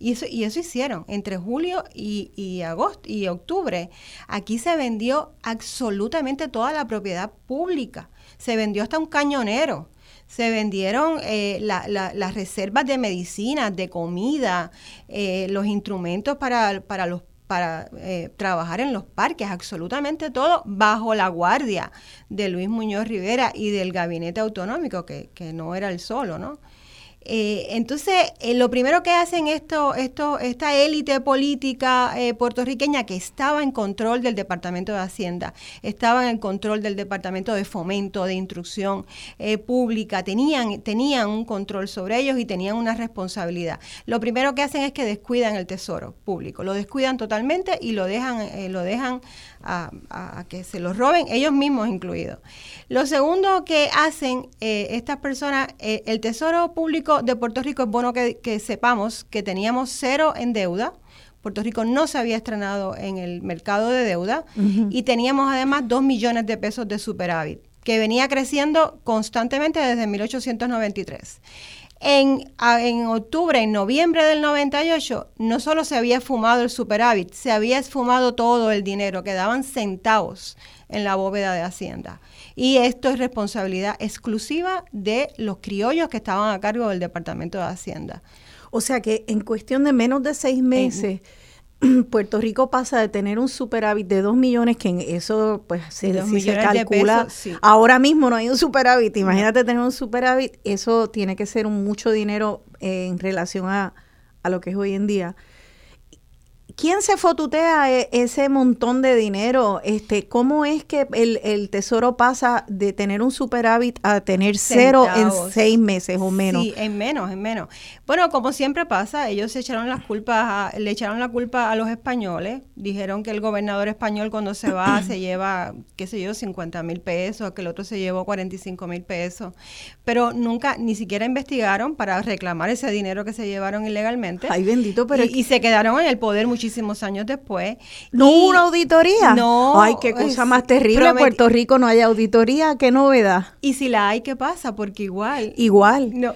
Y eso, y eso hicieron entre julio y, agosto y octubre. Aquí se vendió absolutamente toda la propiedad pública. Se vendió hasta un cañonero se vendieron eh, las reservas de medicinas, de comida, eh, los instrumentos para, para, los, para eh, trabajar en los parques, absolutamente todo bajo la guardia de Luis Muñoz Rivera y del gabinete autonómico, que, que no era el solo, ¿no? Eh, entonces, eh, lo primero que hacen esto, esto, esta élite política eh, puertorriqueña que estaba en control del Departamento de Hacienda, estaba en control del Departamento de Fomento, de Instrucción Pública, tenían, tenían un control sobre ellos y tenían una responsabilidad. Lo primero que hacen es que descuidan el tesoro público, lo descuidan totalmente y lo dejan, lo dejan a, que se los roben, ellos mismos incluidos. Lo segundo que hacen eh, estas personas, eh, el Tesoro Público de Puerto Rico, es bueno que, sepamos que teníamos cero en deuda. Puerto Rico no se había estrenado en el mercado de deuda y teníamos además dos millones de pesos de superávit, que venía creciendo constantemente desde 1893. En, en, octubre, en noviembre del 98, no solo se había fumado el superávit, se había esfumado todo el dinero, quedaban centavos en la bóveda de Hacienda. Y esto es responsabilidad exclusiva de los criollos que estaban a cargo del Departamento de Hacienda. O sea que en cuestión de menos de seis meses... Puerto Rico pasa de tener un superávit de 2 millones, que en eso pues se, se calcula, ahora mismo no hay un superávit, imagínate tener un superávit, eso tiene que ser un mucho dinero en relación a, a lo que es hoy en día. ¿Quién se fotutea e, ese montón de dinero? Este, ¿Cómo es que el, tesoro pasa de tener un superávit a tener cero en seis meses o menos? Sí, en menos, en menos. Bueno, como siempre pasa, ellos echaron las culpas, le echaron la culpa a los españoles. Dijeron que el gobernador español cuando se va se lleva, qué sé yo, 50 mil pesos, que el otro se llevó 45 mil pesos. Pero nunca, ni siquiera investigaron para reclamar ese dinero que se llevaron ilegalmente. Ay, bendito, pero... Y, y se quedaron en el poder muchísimo años después. ¿No hubo una auditoría? No. Ay, qué cosa más terrible. En Puerto Rico no hay auditoría, qué novedad. Y si la hay, ¿qué pasa? Porque igual. Igual. No,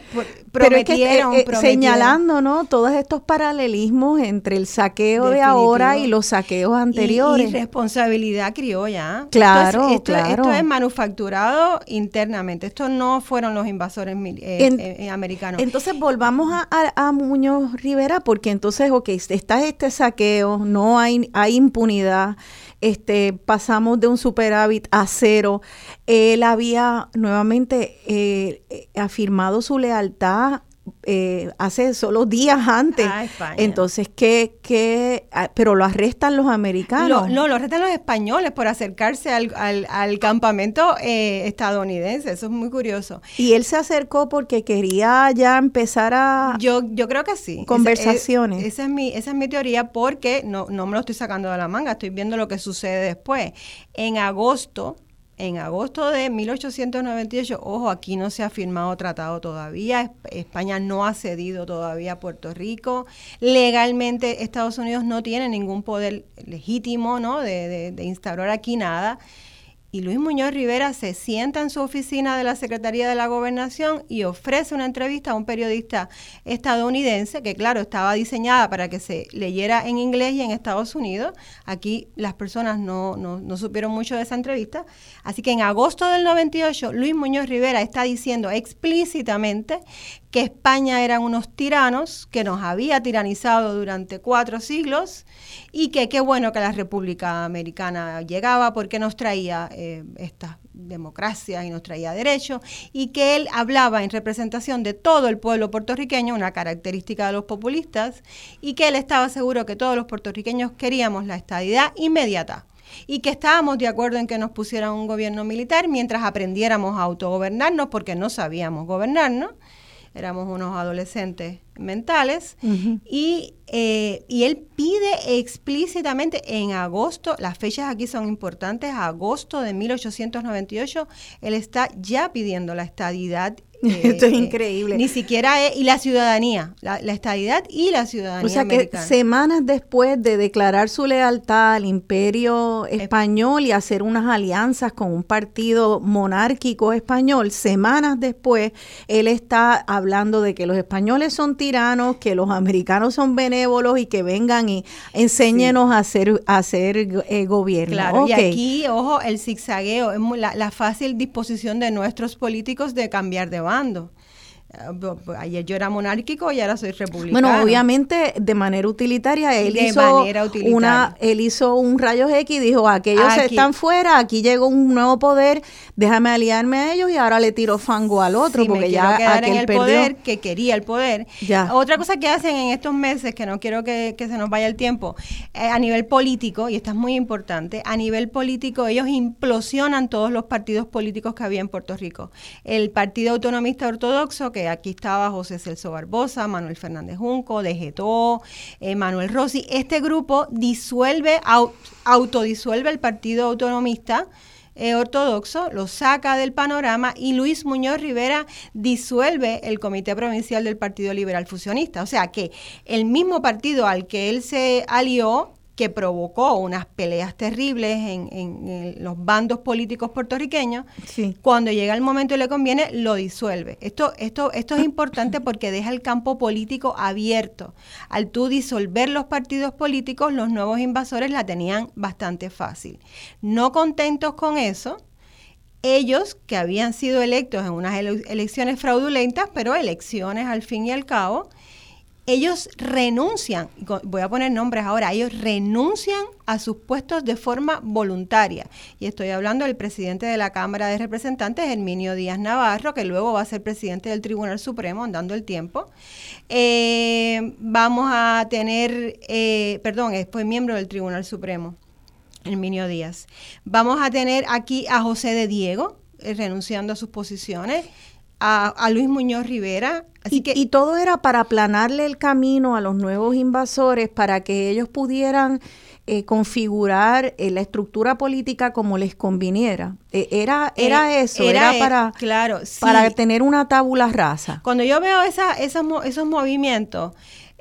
Pero es que, eh, eh, señalando, ¿no? Todos estos paralelismos entre el saqueo de ahora y los saqueos anteriores. Y, responsabilidad criolla. Claro, esto claro. Esto es manufacturado internamente. Estos no fueron los invasores eh, americanos. Entonces volvamos a, a, a Muñoz Rivera, porque entonces, ok, está este saqueo no hay, hay impunidad, este, pasamos de un superávit a cero. Él había nuevamente eh, eh, afirmado su lealtad eh, hace solo días antes. Ah, Entonces, ¿qué, qué? Ah, pero lo arrestan los americanos. no, lo arrestan los españoles por acercarse al, al, campamento eh, estadounidense. Eso es muy curioso. Y él se acercó porque quería ya empezar a... Yo, yo creo que sí. Conversaciones. Esa, es, mi, esa es mi teoría porque no, no me lo estoy sacando de la manga, estoy viendo lo que sucede después. En agosto en agosto de 1898, ojo, aquí no se ha firmado tratado todavía, España no ha cedido todavía a Puerto Rico, legalmente Estados Unidos no tiene ningún poder legítimo, ¿no? De, de instaurar aquí nada y Luis Muñoz Rivera se sienta en su oficina de la Secretaría de la Gobernación y ofrece una entrevista a un periodista estadounidense que, claro, estaba diseñada para que se leyera en inglés y en Estados Unidos. Aquí las personas no, no, supieron mucho de esa entrevista. Así que en agosto del 98, Luis Muñoz Rivera está diciendo explícitamente que España eran unos tiranos, que nos había tiranizado durante cuatro siglos y que qué bueno que la República Americana llegaba porque nos traía eh, esta democracia y nos traía derechos y que él hablaba en representación de todo el pueblo puertorriqueño, una característica de los populistas, y que él estaba seguro que todos los puertorriqueños queríamos la estadidad inmediata y que estábamos de acuerdo en que nos pusieran un gobierno militar mientras aprendiéramos a autogobernarnos porque no sabíamos gobernarnos éramos unos adolescentes mentales, y, eh, y él pide explícitamente en agosto, las fechas aquí son importantes, agosto de 1898, él está ya pidiendo la estadidad Esto es eh, increíble. Ni siquiera es, y la ciudadanía, la, estadidad y la ciudadanía. O sea que semanas después de declarar su lealtad al imperio español y hacer unas alianzas con un partido monárquico español, semanas después él está hablando de que los españoles son tiranos, que los americanos son benévolos y que vengan y enséñenos a hacer, a hacer eh, gobierno. Claro, y aquí, ojo, el zigzagueo, la, la fácil disposición de nuestros políticos de cambiar de bando ayer yo era monárquico y ahora soy republicano. Bueno, obviamente de manera utilitaria él hizo una él hizo un rayos X y dijo, "Aquellos están fuera, aquí llegó un nuevo poder, déjame aliarme a ellos y ahora le tiro fango al otro porque ya quedar en el poder que quería el poder." Otra cosa que hacen en estos meses que no quiero que, se nos vaya el tiempo, eh, a nivel político y esto es muy importante, a nivel político ellos implosionan todos los partidos políticos que había en Puerto Rico. El Partido Autonomista Ortodoxo que aquí estaba José Celso Barbosa, Manuel Fernández Junco, De eh, Manuel Rossi. Este grupo disuelve, autodisuelve el Partido Autonomista. Eh, ortodoxo, lo saca del panorama y Luis Muñoz Rivera disuelve el Comité Provincial del Partido Liberal Fusionista. O sea que el mismo partido al que él se alió que provocó unas peleas terribles en, los bandos políticos puertorriqueños, cuando llega el momento y le conviene, lo disuelve. Esto, esto, esto es importante porque deja el campo político abierto. Al tú disolver los partidos políticos, los nuevos invasores la tenían bastante fácil. No contentos con eso, ellos que habían sido electos en unas elecciones fraudulentas, pero elecciones al fin y al cabo, ellos renuncian, voy a poner nombres ahora, ellos renuncian a sus puestos de forma voluntaria. Y estoy hablando del presidente de la Cámara de Representantes, Herminio Díaz Navarro, que luego va a ser presidente del Tribunal Supremo, andando el tiempo. Eh, vamos a tener, eh, perdón, fue miembro del Tribunal Supremo, Herminio Díaz. Vamos a tener aquí a José de Diego, eh, renunciando a sus posiciones a, Luis Muñoz Rivera. y, que, y todo era para aplanarle el camino a los nuevos invasores para que ellos pudieran eh, configurar eh, la estructura política como les conviniera. E, era era eso, era, para, claro, para tener una tabula rasa. Cuando yo veo esa, esos movimientos,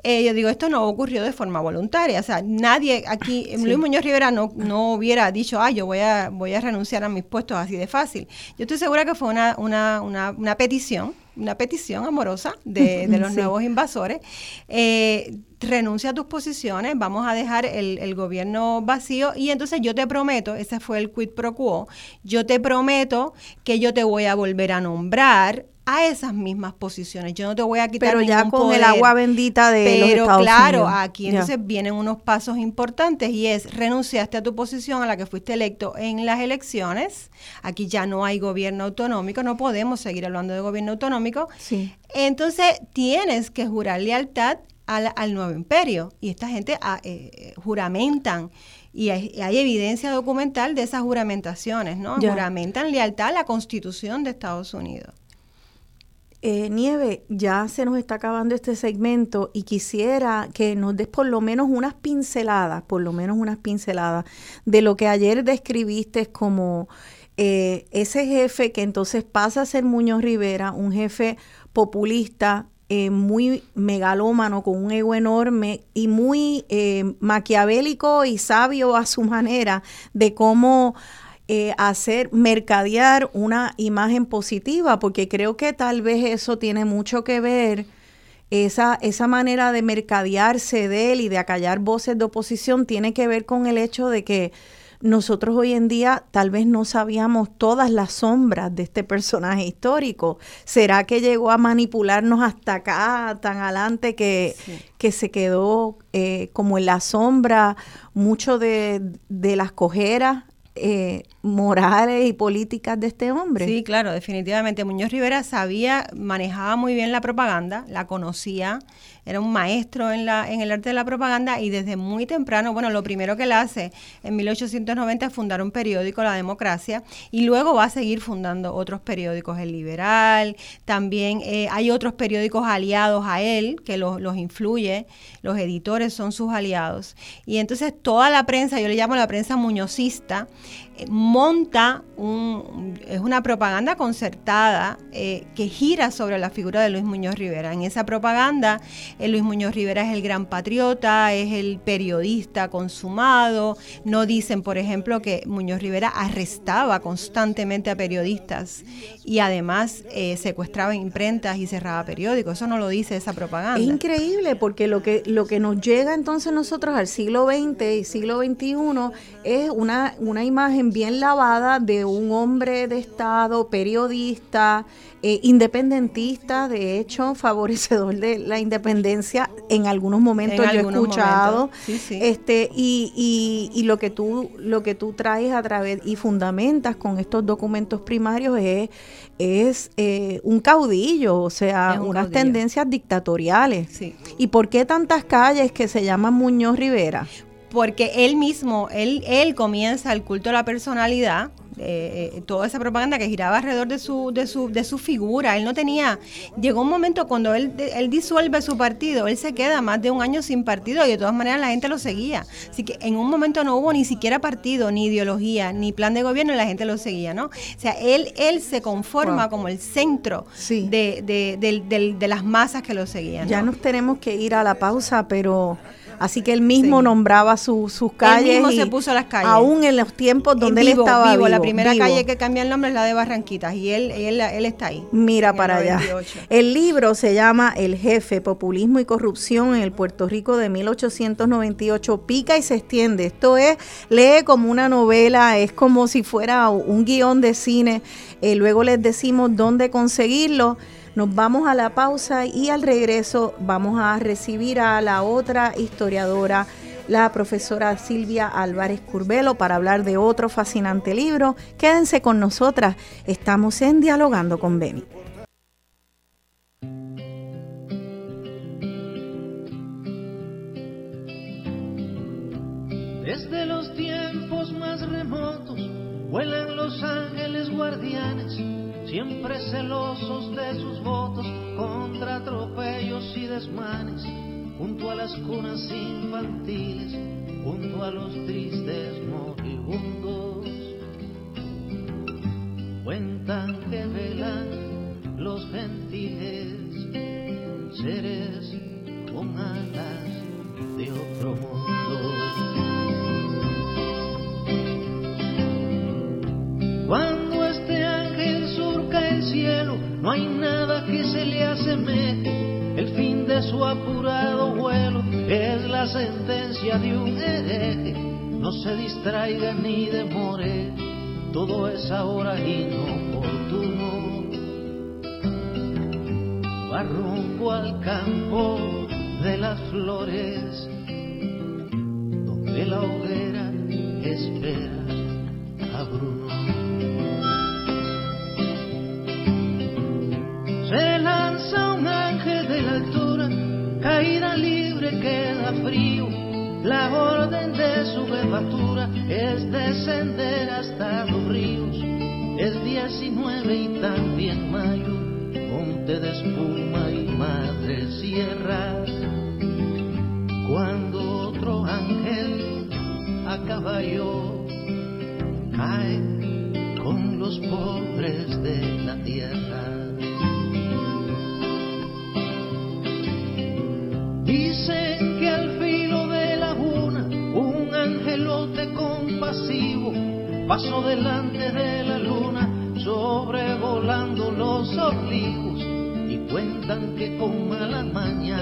eh, yo digo, esto no ocurrió de forma voluntaria. O sea, nadie aquí, Luis Muñoz Rivera no, no hubiera dicho, ah, yo voy a, voy a renunciar a mis puestos así de fácil. Yo estoy segura que fue una, una, una, una petición, una petición amorosa de, de los nuevos invasores. Eh, renuncia a tus posiciones, vamos a dejar el, el, gobierno vacío y entonces yo te prometo, ese fue el quid pro quo, yo te prometo que yo te voy a volver a nombrar a esas mismas posiciones. Yo no te voy a quitar Pero ya con el agua bendita de Pero los Estados claro, aquí entonces vienen unos pasos importantes y es renunciaste a tu posición a la que fuiste electo en las elecciones. Aquí ya no hay gobierno autonómico, no podemos seguir hablando de gobierno autonómico. Sí. Entonces tienes que jurar lealtad al, al nuevo imperio y esta gente ah, eh, juramentan y hay, evidencia documental de esas juramentaciones, ¿no? Juramentan lealtad a la Constitución de Estados Unidos. Eh, Nieve, ya se nos está acabando este segmento y quisiera que nos des por lo menos unas pinceladas, por lo menos unas pinceladas de lo que ayer describiste como eh, ese jefe que entonces pasa a ser Muñoz Rivera, un jefe populista, eh, muy megalómano, con un ego enorme y muy eh, maquiavélico y sabio a su manera de cómo hacer, mercadear una imagen positiva, porque creo que tal vez eso tiene mucho que ver esa, esa manera de mercadearse de él y de acallar voces de oposición tiene que ver con el hecho de que nosotros hoy en día tal vez no sabíamos todas las sombras de este personaje histórico. ¿Será que llegó a manipularnos hasta acá, tan adelante, que, que se quedó eh, como en la sombra mucho de, de las cojeras eh, morales y políticas de este hombre. Sí, claro, definitivamente. Muñoz Rivera sabía, manejaba muy bien la propaganda, la conocía, era un maestro en, la, en el arte de la propaganda y desde muy temprano, bueno, lo primero que él hace en 1890 es fundar un periódico, La Democracia, y luego va a seguir fundando otros periódicos, El Liberal, también eh, hay otros periódicos aliados a él que los, los influye, los editores son sus aliados. Y entonces toda la prensa, yo le llamo la prensa muñozista, monta un, es una propaganda concertada eh, que gira sobre la figura de Luis Muñoz Rivera. En esa propaganda, eh, Luis Muñoz Rivera es el gran patriota, es el periodista consumado. No dicen, por ejemplo, que Muñoz Rivera arrestaba constantemente a periodistas y además eh, secuestraba imprentas y cerraba periódicos. Eso no lo dice esa propaganda. Es increíble porque lo que, lo que nos llega entonces nosotros al siglo XX y siglo XXI es una, una imagen bien lavada de un hombre de Estado, periodista, eh, independentista, de hecho, favorecedor de la independencia. En algunos momentos yo he escuchado. Este, y, y, lo que tú, lo que tú traes a través y fundamentas con estos documentos primarios es, es eh, un caudillo, o sea, unas tendencias dictatoriales. ¿Y por qué tantas calles que se llaman Muñoz Rivera? Porque él mismo, él, él comienza el culto a la personalidad, eh, eh, toda esa propaganda que giraba alrededor de su, de su, de su figura. Él no tenía, llegó un momento cuando él, él disuelve su partido, él se queda más de un año sin partido y de todas maneras la gente lo seguía. Así que en un momento no hubo ni siquiera partido, ni ideología, ni plan de gobierno y la gente lo seguía, ¿no? O sea, él, él se conforma como el centro de, de, de, las masas que lo seguían. Ya nos tenemos que ir a la pausa, pero... Así que él mismo nombraba sus calles. Él mismo se puso las calles. Aún en los tiempos donde él estaba vivo. La primera calle que cambia el nombre es la de Barranquitas y él, él, él está ahí. Mira para allá. El libro se llama El Jefe, Populismo y Corrupción en el Puerto Rico de 1898. Pica y se extiende. Esto es, lee como una novela, es como si fuera un guion de cine. Eh, luego les decimos dónde conseguirlo. Nos vamos a la pausa y al regreso vamos a recibir a la otra historiadora, la profesora Silvia Álvarez Curbelo, para hablar de otro fascinante libro. Quédense con nosotras, estamos en Dialogando con Beni. Vuelan los ángeles guardianes siempre celosos de sus votos contra atropellos y desmanes, junto a las cunas infantiles, junto a los tristes moribundos. Cuentan que velan los gentiles, seres con alas de otro mundo. Cuando este cielo no hay nada que se le asemeje. El fin de su apurado vuelo es la sentencia de un hereje. No se distraiga ni demore, todo es ahora inoportuno. Va rumbo al campo de las flores, donde la hoguera espera a Bruno. Libre queda frío. La orden de su jefatura es descender hasta los ríos. Es 19 y también mayo, monte de espuma y madre sierras. Cuando otro ángel a caballo cae con los pobres de la tierra. Pasó delante de la luna sobrevolando los olivos y cuentan que con mala maña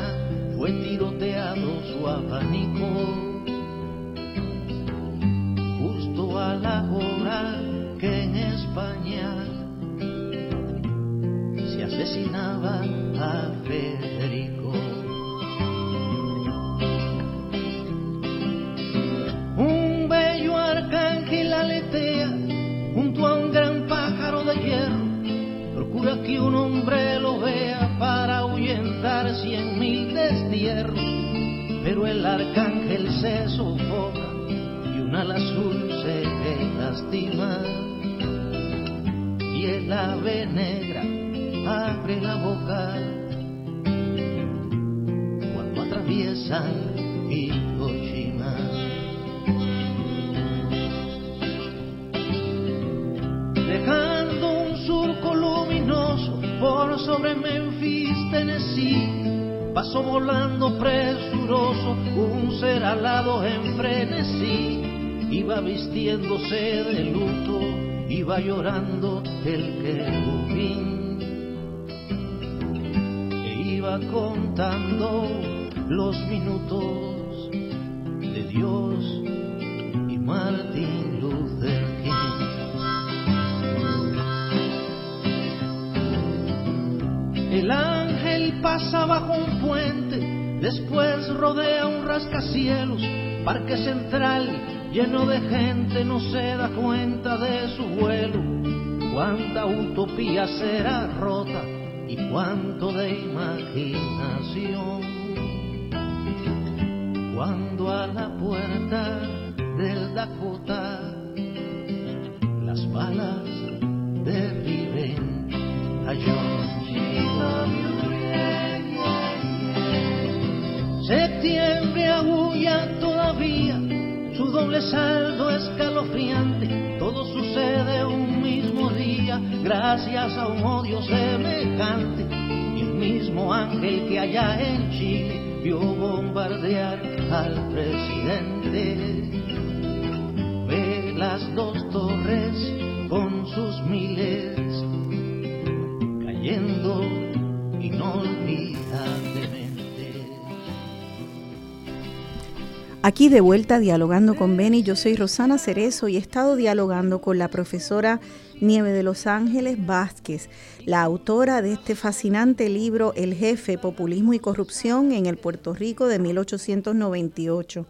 fue tiroteado su abanico justo a la hora que en España se asesinaba a Federico. Se sofoca y un ala azul se lastima. Y el ave negra abre la boca cuando atraviesan Hiroshima. dejando un surco luminoso por sobre Memphis, Tennessee. Pasó volando presuroso ser alado en frenesí. Iba vistiéndose de luto, iba llorando el querubín. E iba contando los minutos de Dios y Martin Luther King. El ángel pasa bajo después rodea un rascacielos, parque central lleno de gente, no se da cuenta de su vuelo. Cuánta utopía será rota y cuánto de imaginación. Cuando a la puerta del Dakota las balas derriben a John Septiembre doble saldo escalofriante. Todo sucede un mismo día, gracias a un odio semejante. Y el mismo ángel que allá en Chile vio bombardear al presidente. Ve las dos torres con sus miles Aquí de vuelta dialogando con Beni, yo soy Rosana Cerezo y he estado dialogando con la profesora Nieve de Los Ángeles Vázquez, la autora de este fascinante libro El jefe, populismo y corrupción en el Puerto Rico de 1898.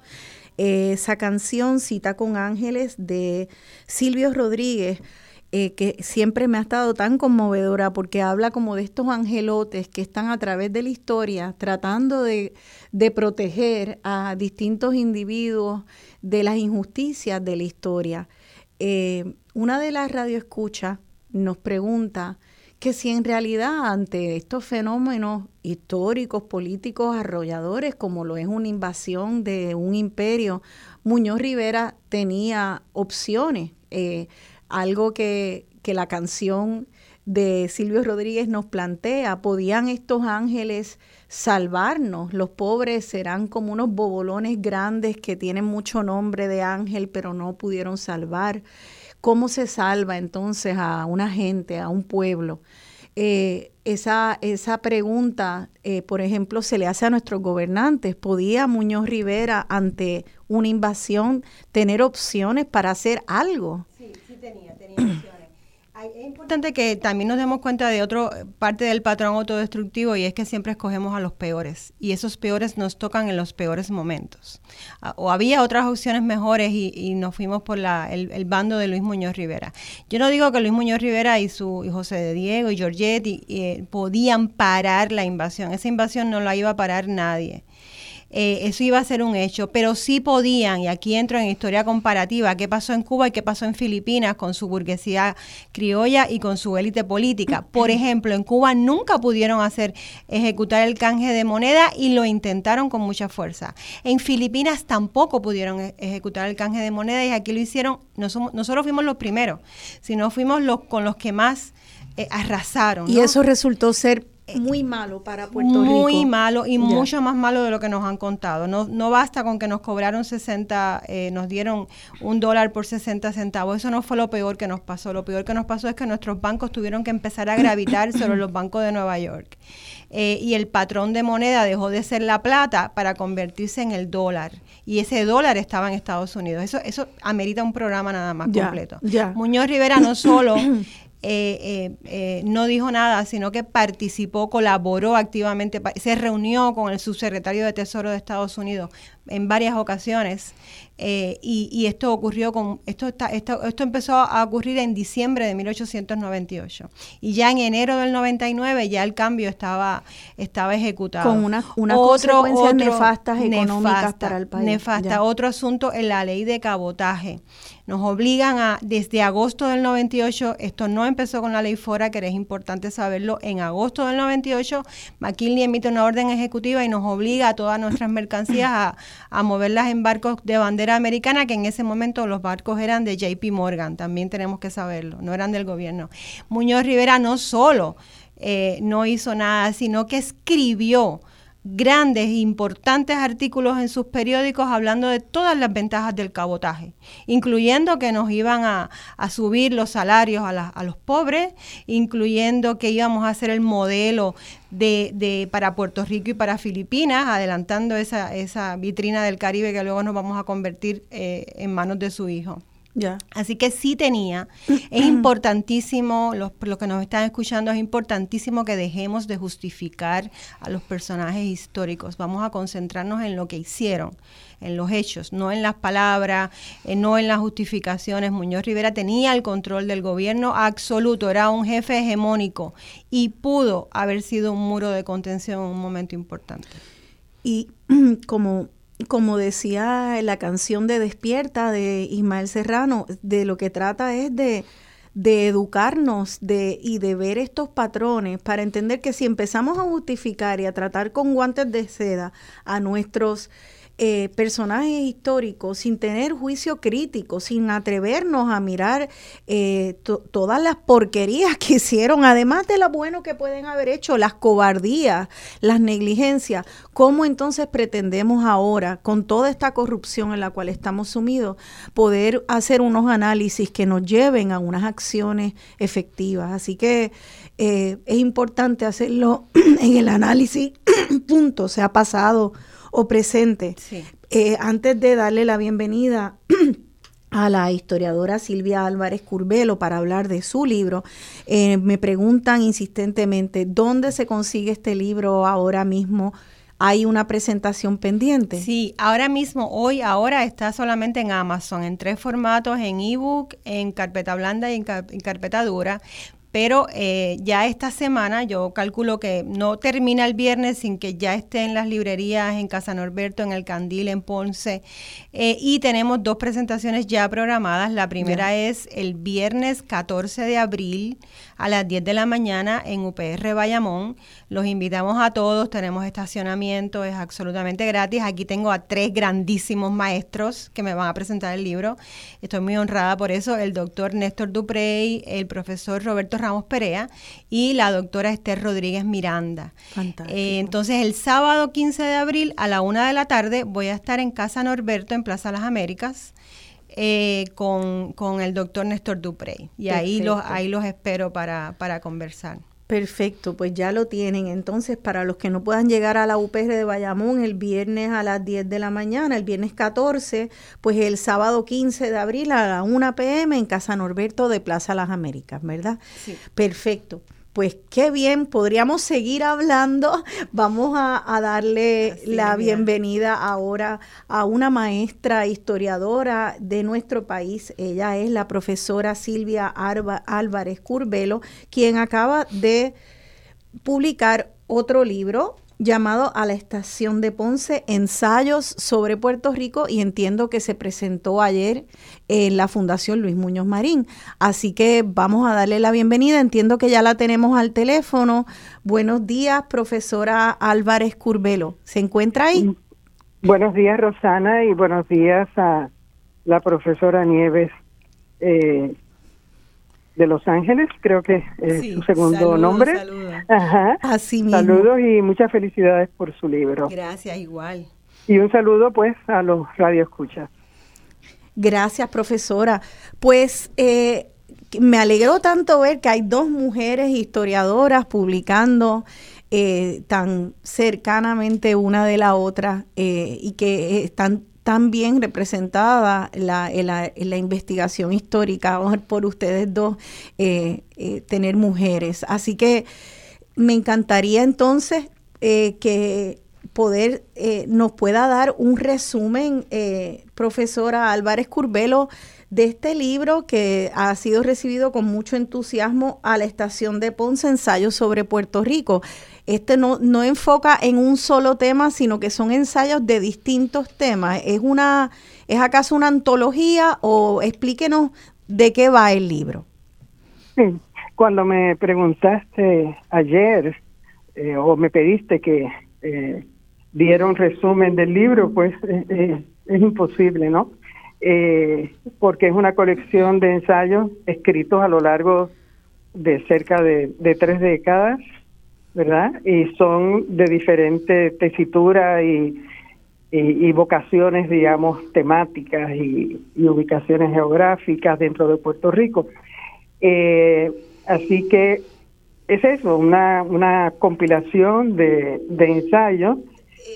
Esa canción, Cita con Ángeles, de Silvio Rodríguez, eh, que siempre me ha estado tan conmovedora porque habla como de estos angelotes que están a través de la historia tratando de, de proteger a distintos individuos de las injusticias de la historia. Eh, una de las radioescuchas nos pregunta que si en realidad ante estos fenómenos históricos, políticos, arrolladores, como lo es una invasión de un imperio, Muñoz Rivera tenía opciones. Eh, algo que, que la canción de Silvio Rodríguez nos plantea, ¿podían estos ángeles salvarnos? Los pobres serán como unos bobolones grandes que tienen mucho nombre de ángel, pero no pudieron salvar. ¿Cómo se salva entonces a una gente, a un pueblo? Eh, esa, esa pregunta, eh, por ejemplo, se le hace a nuestros gobernantes. ¿Podía Muñoz Rivera, ante una invasión, tener opciones para hacer algo? Tenía, tenía opciones. Es importante que también nos demos cuenta de otra parte del patrón autodestructivo y es que siempre escogemos a los peores y esos peores nos tocan en los peores momentos. O había otras opciones mejores y, nos fuimos por la, el, el, bando de Luis Muñoz Rivera. Yo no digo que Luis Muñoz Rivera y su José de Diego y Georgette y, y, podían parar la invasión. Esa invasión no la iba a parar nadie. Eh, eso iba a ser un hecho, pero sí podían, y aquí entro en historia comparativa, qué pasó en Cuba y qué pasó en Filipinas con su burguesía criolla y con su élite política. Por ejemplo, en Cuba nunca pudieron hacer ejecutar el canje de moneda y lo intentaron con mucha fuerza. En Filipinas tampoco pudieron e, ejecutar el canje de moneda y aquí lo hicieron, no, somos, nosotros fuimos los primeros, sino fuimos los con los que más eh, arrasaron. Y eso resultó ser muy malo para Puerto Rico. Muy malo y mucho más malo de lo que nos han contado. No, no basta con que nos cobraron 60, eh, nos dieron un dólar por 60 centavos. Eso no fue lo peor que nos pasó. Lo peor que nos pasó es que nuestros bancos tuvieron que empezar a gravitar sobre los bancos de Nueva York. Eh, y el patrón de moneda dejó de ser la plata para convertirse en el dólar. Y ese dólar estaba en Estados Unidos. Eso, eso amerita un programa nada más completo. Muñoz Rivera no solo Eh, eh, eh, no dijo nada, sino que participó, colaboró activamente, se reunió con el subsecretario de Tesoro de Estados Unidos en varias ocasiones eh, y, esto ocurrió con esto, está, esto esto empezó a ocurrir en diciembre de 1898 y ya en enero del 99 ya el cambio estaba estaba ejecutado. Con unas una consecuencias nefastas económicas para el país. Nefasta. Otro asunto en la ley de cabotaje. Nos obligan a, desde agosto del 98, esto no empezó con la ley FORA, que es importante saberlo, en agosto del 98, McKinley emite una orden ejecutiva y nos obliga a todas nuestras mercancías a, a moverlas en barcos de bandera americana, que en ese momento los barcos eran de JP Morgan, también tenemos que saberlo, no eran del gobierno. Muñoz Rivera no solo eh, no hizo nada, sino que escribió grandes e importantes artículos en sus periódicos hablando de todas las ventajas del cabotaje, incluyendo que nos iban a, subir los salarios a, a, los pobres, incluyendo que íbamos a hacer el modelo de, de, para Puerto Rico y para Filipinas, adelantando esa, esa vitrina del Caribe que luego nos vamos a convertir eh, en manos de su hijo. Así que sí tenía. Es importantísimo, los, los que nos están escuchando, es importantísimo que dejemos de justificar a los personajes históricos. Vamos a concentrarnos en lo que hicieron, en los hechos, no en las palabras, eh, no en las justificaciones. Muñoz Rivera tenía el control del gobierno absoluto, era un jefe hegemónico y pudo haber sido un muro de contención en un momento importante. Y como como decía la canción de Despierta de Ismael Serrano, de lo que trata es de, de educarnos de, y de ver estos patrones para entender que si empezamos a justificar y a tratar con guantes de seda a nuestros eh, personajes históricos sin tener juicio crítico, sin atrevernos a mirar eh, todas las porquerías que hicieron, además de lo bueno que pueden haber hecho, las cobardías, las negligencias, ¿cómo entonces pretendemos ahora, con toda esta corrupción en la cual estamos sumidos, poder hacer unos análisis que nos lleven a unas acciones efectivas? Así que eh, es importante hacerlo en el análisis, punto, se ha pasado o presente. Eh, antes de darle la bienvenida a la historiadora Silvia Álvarez Curbelo para hablar de su libro, eh, me preguntan insistentemente, ¿dónde se consigue este libro ahora mismo? ¿Hay una presentación pendiente? Sí, ahora mismo, hoy, ahora está solamente en Amazon, en tres formatos, en ebook, en carpeta blanda y en carpeta dura pero eh, ya esta semana yo calculo que no termina el viernes sin que ya esté en las librerías en Casa Norberto, en El Candil, en Ponce. Eh, y tenemos dos presentaciones ya programadas. La primera es el viernes 14 de abril a las 10 de la mañana en UPR Bayamón. Los invitamos a todos, tenemos estacionamiento, es absolutamente gratis. Aquí tengo a tres grandísimos maestros que me van a presentar el libro. Estoy muy honrada por eso, el doctor Néstor Duprey, el profesor Roberto Ramos Perea y la doctora Esther Rodríguez Miranda. Fantástico. Eh, entonces, el sábado 15 de abril a la una de la tarde voy a estar en Casa Norberto, en Plaza Las Américas. Eh, con, con, el doctor Néstor Duprey. Y ahí los, ahí los espero para, para conversar. Perfecto, pues ya lo tienen. Entonces, para los que no puedan llegar a la UPR de Bayamón el viernes a las 10 de la mañana, el viernes 14, pues el sábado 15 de abril a las 1 pm en Casa Norberto de Plaza Las Américas, ¿verdad? Sí. Perfecto. Pues qué bien, podríamos seguir hablando. Vamos a, darle la bienvenida ahora a una maestra historiadora de nuestro país. Ella es la profesora Silvia Álvarez Curbelo, quien acaba de publicar otro libro llamado a la estación de Ponce, ensayos sobre Puerto Rico y entiendo que se presentó ayer en la Fundación Luis Muñoz Marín. Así que vamos a darle la bienvenida, entiendo que ya la tenemos al teléfono. Buenos días, profesora Álvarez Curbelo. ¿Se encuentra ahí? Buenos días, Rosana, y buenos días a la profesora Nieves. Eh, de Los Ángeles, creo que es su segundo nombre. Saludos. Ajá. Así mismo. Saludos y muchas felicidades por su libro. Gracias, igual. Y un saludo pues a los radioescuchas. Gracias, profesora. Pues eh, me alegró tanto ver que hay dos mujeres historiadoras publicando eh, tan cercanamente una de la otra eh, y que están tan bien representada la, la, investigación histórica por ustedes dos, eh, eh, tener mujeres. Así que me encantaría entonces eh, que poder nos pueda dar un resumen, profesora Álvarez Curbelo, de este libro que ha sido recibido con mucho entusiasmo a la estación de Ponce, Ensayos sobre Puerto Rico. Este no, no enfoca en un solo tema, sino que son ensayos de distintos temas. ¿Es, una, ¿Es acaso una antología o explíquenos de qué va el libro? Sí. Cuando me preguntaste ayer eh, o me pediste que eh, diera un resumen del libro, pues eh, eh es imposible, ¿no? eh, porque es una colección de ensayos escritos a lo largo de cerca de, de tres décadas, ¿verdad? Y son de diferente tesitura y, y, vocaciones, digamos, temáticas y, y, ubicaciones geográficas dentro de Puerto Rico. Eh, así que es eso, una, una compilación de, de ensayos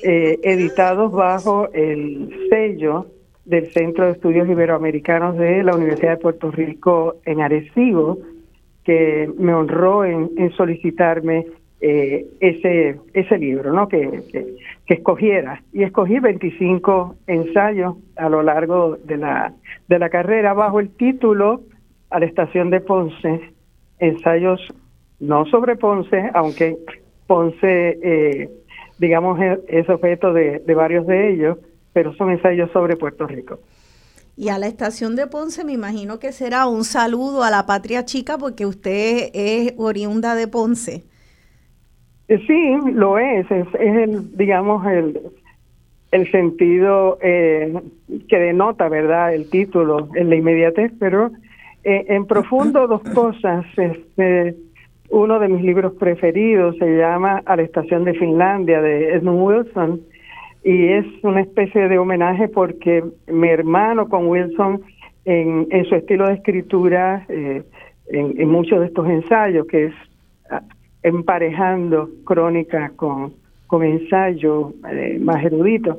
eh, editados bajo el sello del Centro de Estudios Iberoamericanos de la Universidad de Puerto Rico en Arecibo, que me honró en, en solicitarme eh, ese ese libro, ¿no? Que, que, escogiera y escogí 25 ensayos a lo largo de la de la carrera bajo el título a la estación de Ponce ensayos no sobre Ponce, aunque Ponce eh, digamos es objeto de, de varios de ellos, pero son ensayos sobre Puerto Rico. Y a la estación de Ponce me imagino que será un saludo a la patria chica porque usted es oriunda de Ponce. Sí, lo es, es, es el, digamos, el, el sentido eh, que denota, ¿verdad?, el título, en la inmediatez, pero eh, en profundo dos cosas. Este, uno de mis libros preferidos se llama A la estación de Finlandia, de Edmund Wilson, y es una especie de homenaje porque mi hermano con Wilson en, en su estilo de escritura, eh, en, muchos de estos ensayos, que es emparejando crónica con, con ensayo eh, más erudito.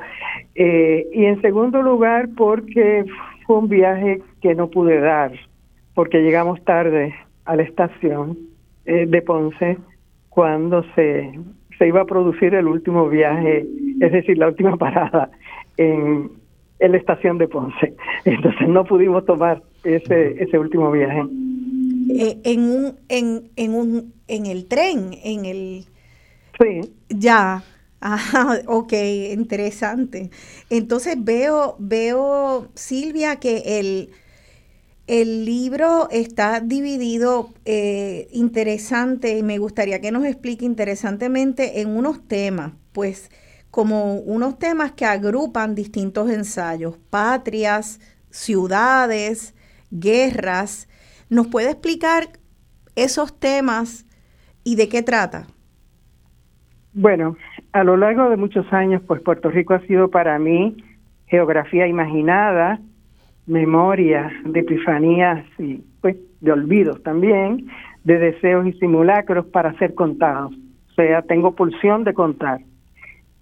Eh, y en segundo lugar, porque fue un viaje que no pude dar, porque llegamos tarde a la estación eh, de Ponce cuando se se iba a producir el último viaje, es decir, la última parada en, en la estación de Ponce. Entonces no pudimos tomar ese, ese último viaje. Eh, en un, en, en un, en el tren, en el sí. ya, Ajá, ok, interesante. Entonces veo, veo, Silvia, que el, el libro está dividido eh, interesante y me gustaría que nos explique interesantemente en unos temas, pues como unos temas que agrupan distintos ensayos, patrias, ciudades, guerras. ¿Nos puede explicar esos temas y de qué trata? Bueno, a lo largo de muchos años, pues Puerto Rico ha sido para mí geografía imaginada, memoria de epifanías y pues de olvidos también, de deseos y simulacros para ser contados. O sea, tengo pulsión de contar.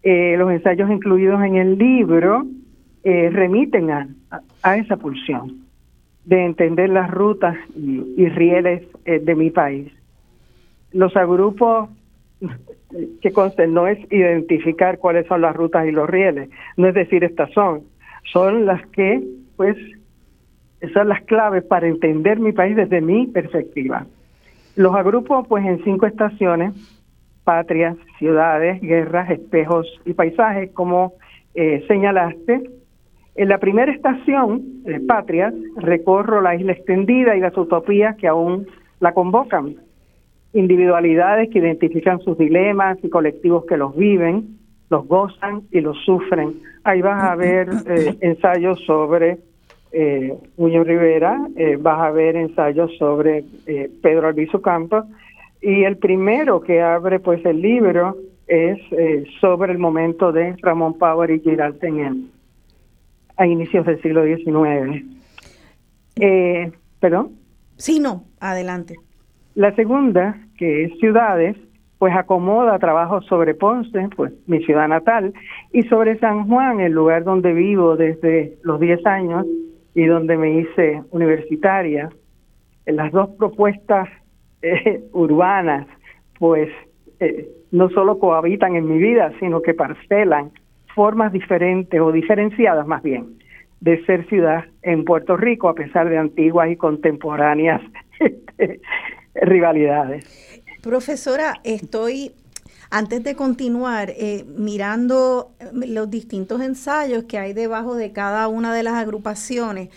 Eh, los ensayos incluidos en el libro eh, remiten a, a, esa pulsión de entender las rutas y, y rieles eh, de mi país. Los agrupos que consten no es identificar cuáles son las rutas y los rieles, no es decir estas son, son las que pues son las claves para entender mi país desde mi perspectiva. Los agrupo pues en cinco estaciones patrias, ciudades, guerras, espejos y paisajes, como eh, señalaste. En la primera estación, eh, Patrias, recorro la isla extendida y las utopías que aún la convocan. Individualidades que identifican sus dilemas y colectivos que los viven, los gozan y los sufren. Ahí vas a ver eh, ensayos sobre eh, Muñoz Rivera, eh, vas a ver ensayos sobre eh, Pedro Albizu Campos y el primero que abre pues el libro es eh, sobre el momento de Ramón Power y Giralt en a inicios del siglo XIX. Eh, ¿Perdón? Sí, no, adelante. La segunda, que es Ciudades, pues acomoda trabajos sobre Ponce, pues mi ciudad natal, y sobre San Juan, el lugar donde vivo desde los 10 años y donde me hice universitaria. En las dos propuestas eh, urbanas, pues eh, no solo cohabitan en mi vida, sino que parcelan formas diferentes o diferenciadas más bien de ser ciudad en Puerto Rico, a pesar de antiguas y contemporáneas este, rivalidades. Profesora, estoy, antes de continuar, eh, mirando los distintos ensayos que hay debajo de cada una de las agrupaciones.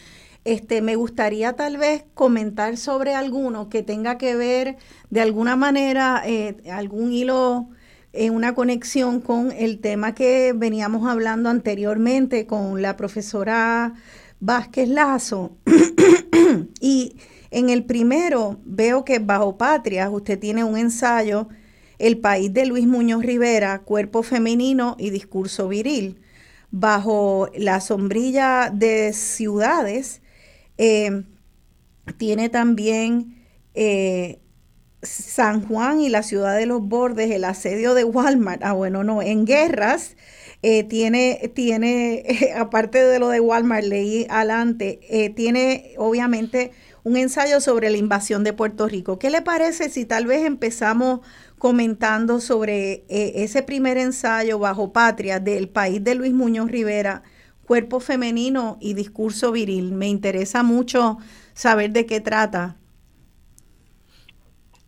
Este, me gustaría tal vez comentar sobre alguno que tenga que ver de alguna manera, eh, algún hilo en una conexión con el tema que veníamos hablando anteriormente con la profesora Vázquez Lazo. y en el primero veo que bajo Patria usted tiene un ensayo, El país de Luis Muñoz Rivera, Cuerpo Femenino y Discurso Viril. Bajo la sombrilla de ciudades, eh, tiene también eh, San Juan y la ciudad de los bordes, el asedio de Walmart, ah bueno, no, en guerras, eh, tiene, tiene eh, aparte de lo de Walmart, leí adelante, eh, tiene obviamente un ensayo sobre la invasión de Puerto Rico. ¿Qué le parece si tal vez empezamos comentando sobre ese primer ensayo bajo patria del país de Luis Muñoz Rivera, cuerpo femenino y discurso viril? Me interesa mucho saber de qué trata.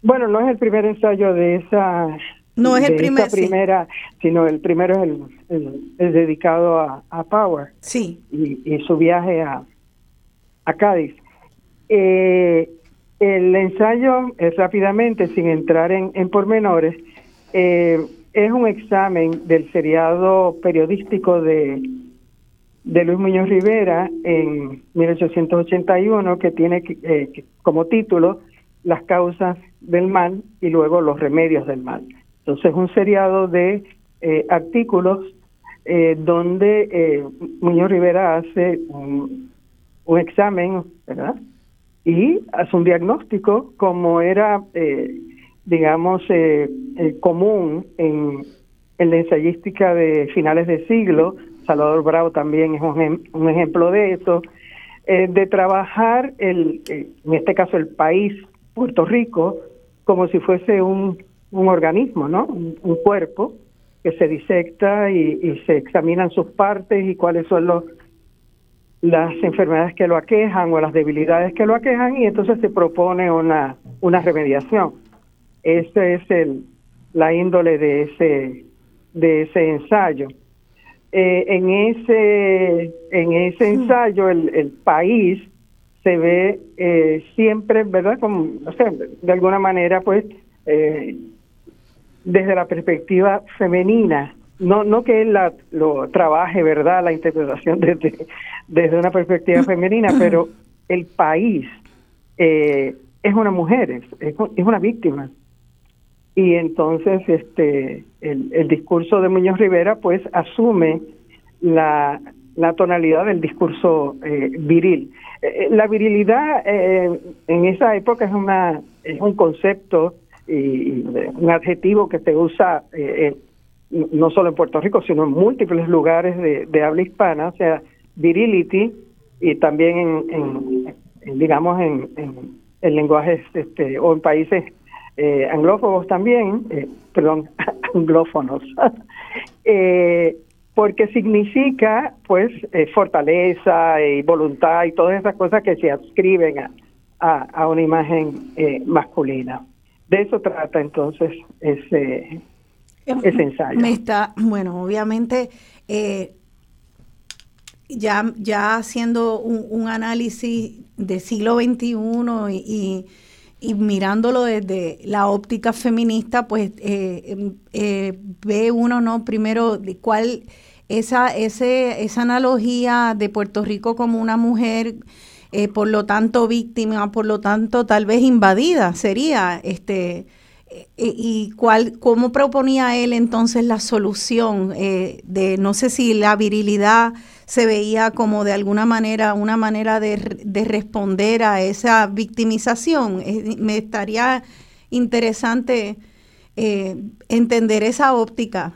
Bueno, no es el primer ensayo de esa. No es el primer, sí. primera, sino el primero es el, el- el dedicado a, a Power Sí, y, y su viaje a, a Cádiz. Eh, el ensayo, es rápidamente, sin entrar en, en pormenores, eh, es un examen del seriado periodístico de, de Luis Muñoz Rivera en 1881, que tiene eh, como título Las causas del mal y luego los remedios del mal. Entonces, un seriado de eh, artículos eh, donde eh, Muñoz Rivera hace un, examen, ¿verdad? Y hace un diagnóstico como era, eh, digamos, eh, común en, la ensayística de finales de siglo. Salvador Bravo también es un, un ejemplo de eso, eh, de trabajar, el, en este caso, el país, Puerto Rico, como si fuese un, un organismo, ¿no? Un, un cuerpo que se disecta y, y se examinan sus partes y cuáles son los las enfermedades que lo aquejan o las debilidades que lo aquejan y entonces se propone una, una remediación. Esa es el, la índole de ese, de ese ensayo. Eh, en ese, en ese ensayo el, el país se ve eh, siempre, ¿verdad? Como, no sé, de alguna manera, pues, eh, desde la perspectiva femenina, no no que él la, lo trabaje, ¿verdad? La interpretación desde, desde una perspectiva femenina, pero el país eh, es una mujer, es, es un- es una víctima. Y entonces este el, el discurso de Muñoz Rivera pues asume la, la tonalidad del discurso eh, viril. Eh, la virilidad eh, en esa época es una es un concepto y, un adjetivo que se usa eh, no solo en Puerto Rico, sino en múltiples lugares de, habla hispana, o sea, virility y también en, en- digamos en, en, en lenguajes este, o en países eh, anglófonos también, eh, perdón, anglófonos, eh, porque significa pues eh, fortaleza y voluntad y todas esas cosas que se adscriben a, a, a una imagen eh, masculina. De eso trata entonces ese, ese ensayo. Me está, bueno, obviamente, eh, ya, ya haciendo un, análisis del siglo XXI y, y, mirándolo desde la óptica feminista, pues eh, eh, ve uno, ¿no? Primero, de cuál esa, ese, esa analogía de Puerto Rico como una mujer, eh, por lo tanto víctima, por lo tanto tal vez invadida, sería este y cuál cómo proponía él entonces la solución de no sé si la virilidad se veía como de alguna manera una manera de, responder a esa victimización. Eh, me estaría interesante eh, entender esa óptica.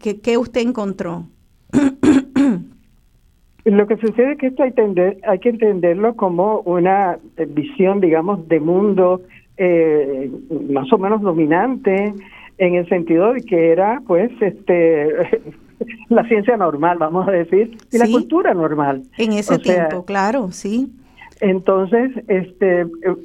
¿Qué, ¿Qué usted encontró? Lo que sucede es que esto hay, hay que entenderlo como una visión, digamos, de mundo eh, más o menos dominante en el sentido de que era, pues, este la ciencia normal, vamos a decir, y la cultura normal. En ese tiempo, claro, sí. Entonces, este eh,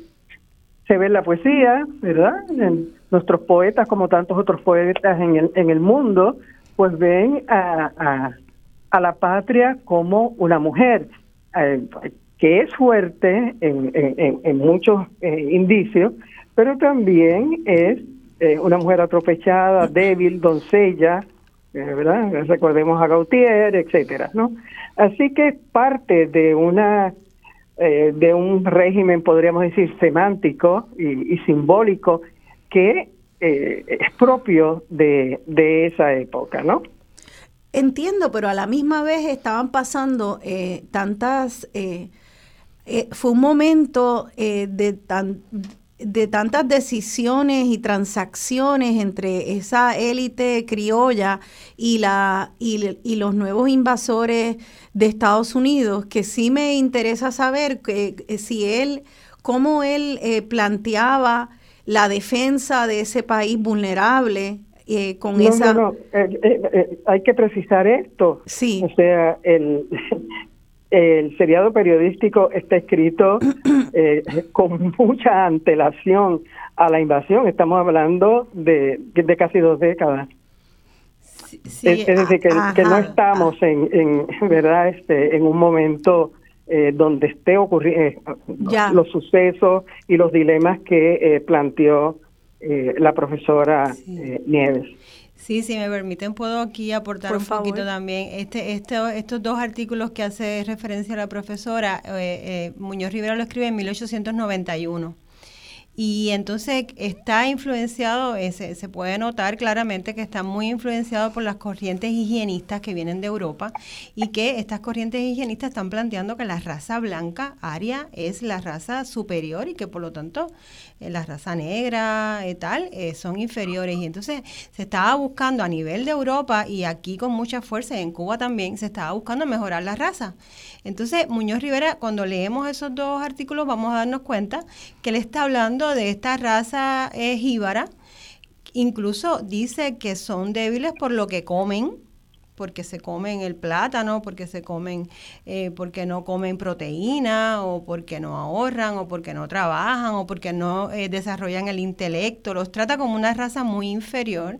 se ve la poesía, ¿verdad? En nuestros poetas, como tantos otros poetas en el, en el mundo, pues ven a, a, la patria como una mujer eh, que es fuerte en, en, en muchos eh, indicios, pero también es una mujer atropellada, débil, doncella, eh, ¿verdad? Recordemos a Gautier, etcétera, ¿no? Así que parte de una eh, de un régimen, podríamos decir, semántico y, simbólico que eh, es propio de, de esa época, ¿no? Entiendo, pero a la misma vez estaban pasando tantas... fue un momento de tan de tantas decisiones y transacciones entre esa élite criolla y, la, y, los nuevos invasores de Estados Unidos, que sí me interesa saber que, eh, si él, cómo él eh, planteaba la defensa de ese país vulnerable eh, con esa... No, no, hay que precisar esto. Sí. O sea, el, el seriado periodístico está escrito eh, con mucha antelación a la invasión. Estamos hablando de, de casi dos décadas. es, decir, que, no estamos en, en, verdad este en un momento eh, donde esté ocurriendo eh, los sucesos y los dilemas que planteó la profesora Nieves. Sí, si me permiten, puedo aquí aportar un poquito también. Este, este, estos dos artículos que hace referencia la profesora, eh, eh, Muñoz Rivera lo escribe en 1891. Y entonces está influenciado, eh, se, puede notar claramente que está muy influenciado por las corrientes higienistas que vienen de Europa y que estas corrientes higienistas están planteando que la raza blanca aria es la raza superior y que por lo tanto la raza negra y tal eh, son inferiores. Y entonces se estaba buscando a nivel de Europa y aquí con mucha fuerza, en Cuba también, se estaba buscando mejorar la raza. Entonces, Muñoz Rivera, cuando leemos esos dos artículos, vamos a darnos cuenta que él está hablando de esta raza eh, jíbara. Incluso dice que son débiles por lo que comen, porque se comen el plátano, porque se comen, eh, porque no comen proteína, o porque no ahorran, o porque no trabajan, o porque no eh, desarrollan el intelecto. Los trata como una raza muy inferior.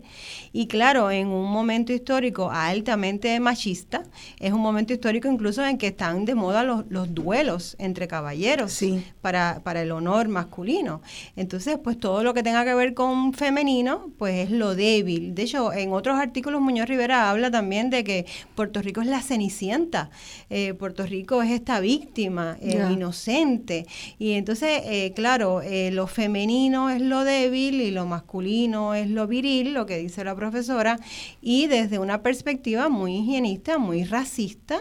Y claro, en un momento histórico altamente machista, es un momento histórico incluso en que están de moda los, los duelos entre caballeros para, para el honor masculino. Entonces, pues todo lo que tenga que ver con femenino, pues es lo débil. De hecho, en otros artículos Muñoz Rivera habla también de que Puerto Rico es la cenicienta, eh, Puerto Rico es esta víctima eh, inocente. Y entonces, eh, claro, lo femenino es lo débil y lo masculino es lo viril, lo que dice la profesora, y desde una perspectiva muy higienista, muy racista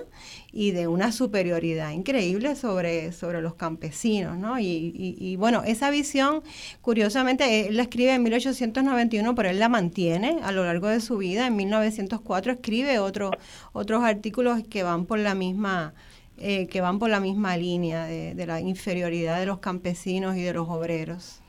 y de una superioridad increíble sobre, sobre los campesinos, ¿no? Y, bueno, esa visión, curiosamente, él la escribe en 1891, pero él la mantiene a lo largo de su vida. En 1904 escribe otro, otros artículos que van por la misma eh, que van por la misma línea de, de, la inferioridad de los campesinos y de los obreros.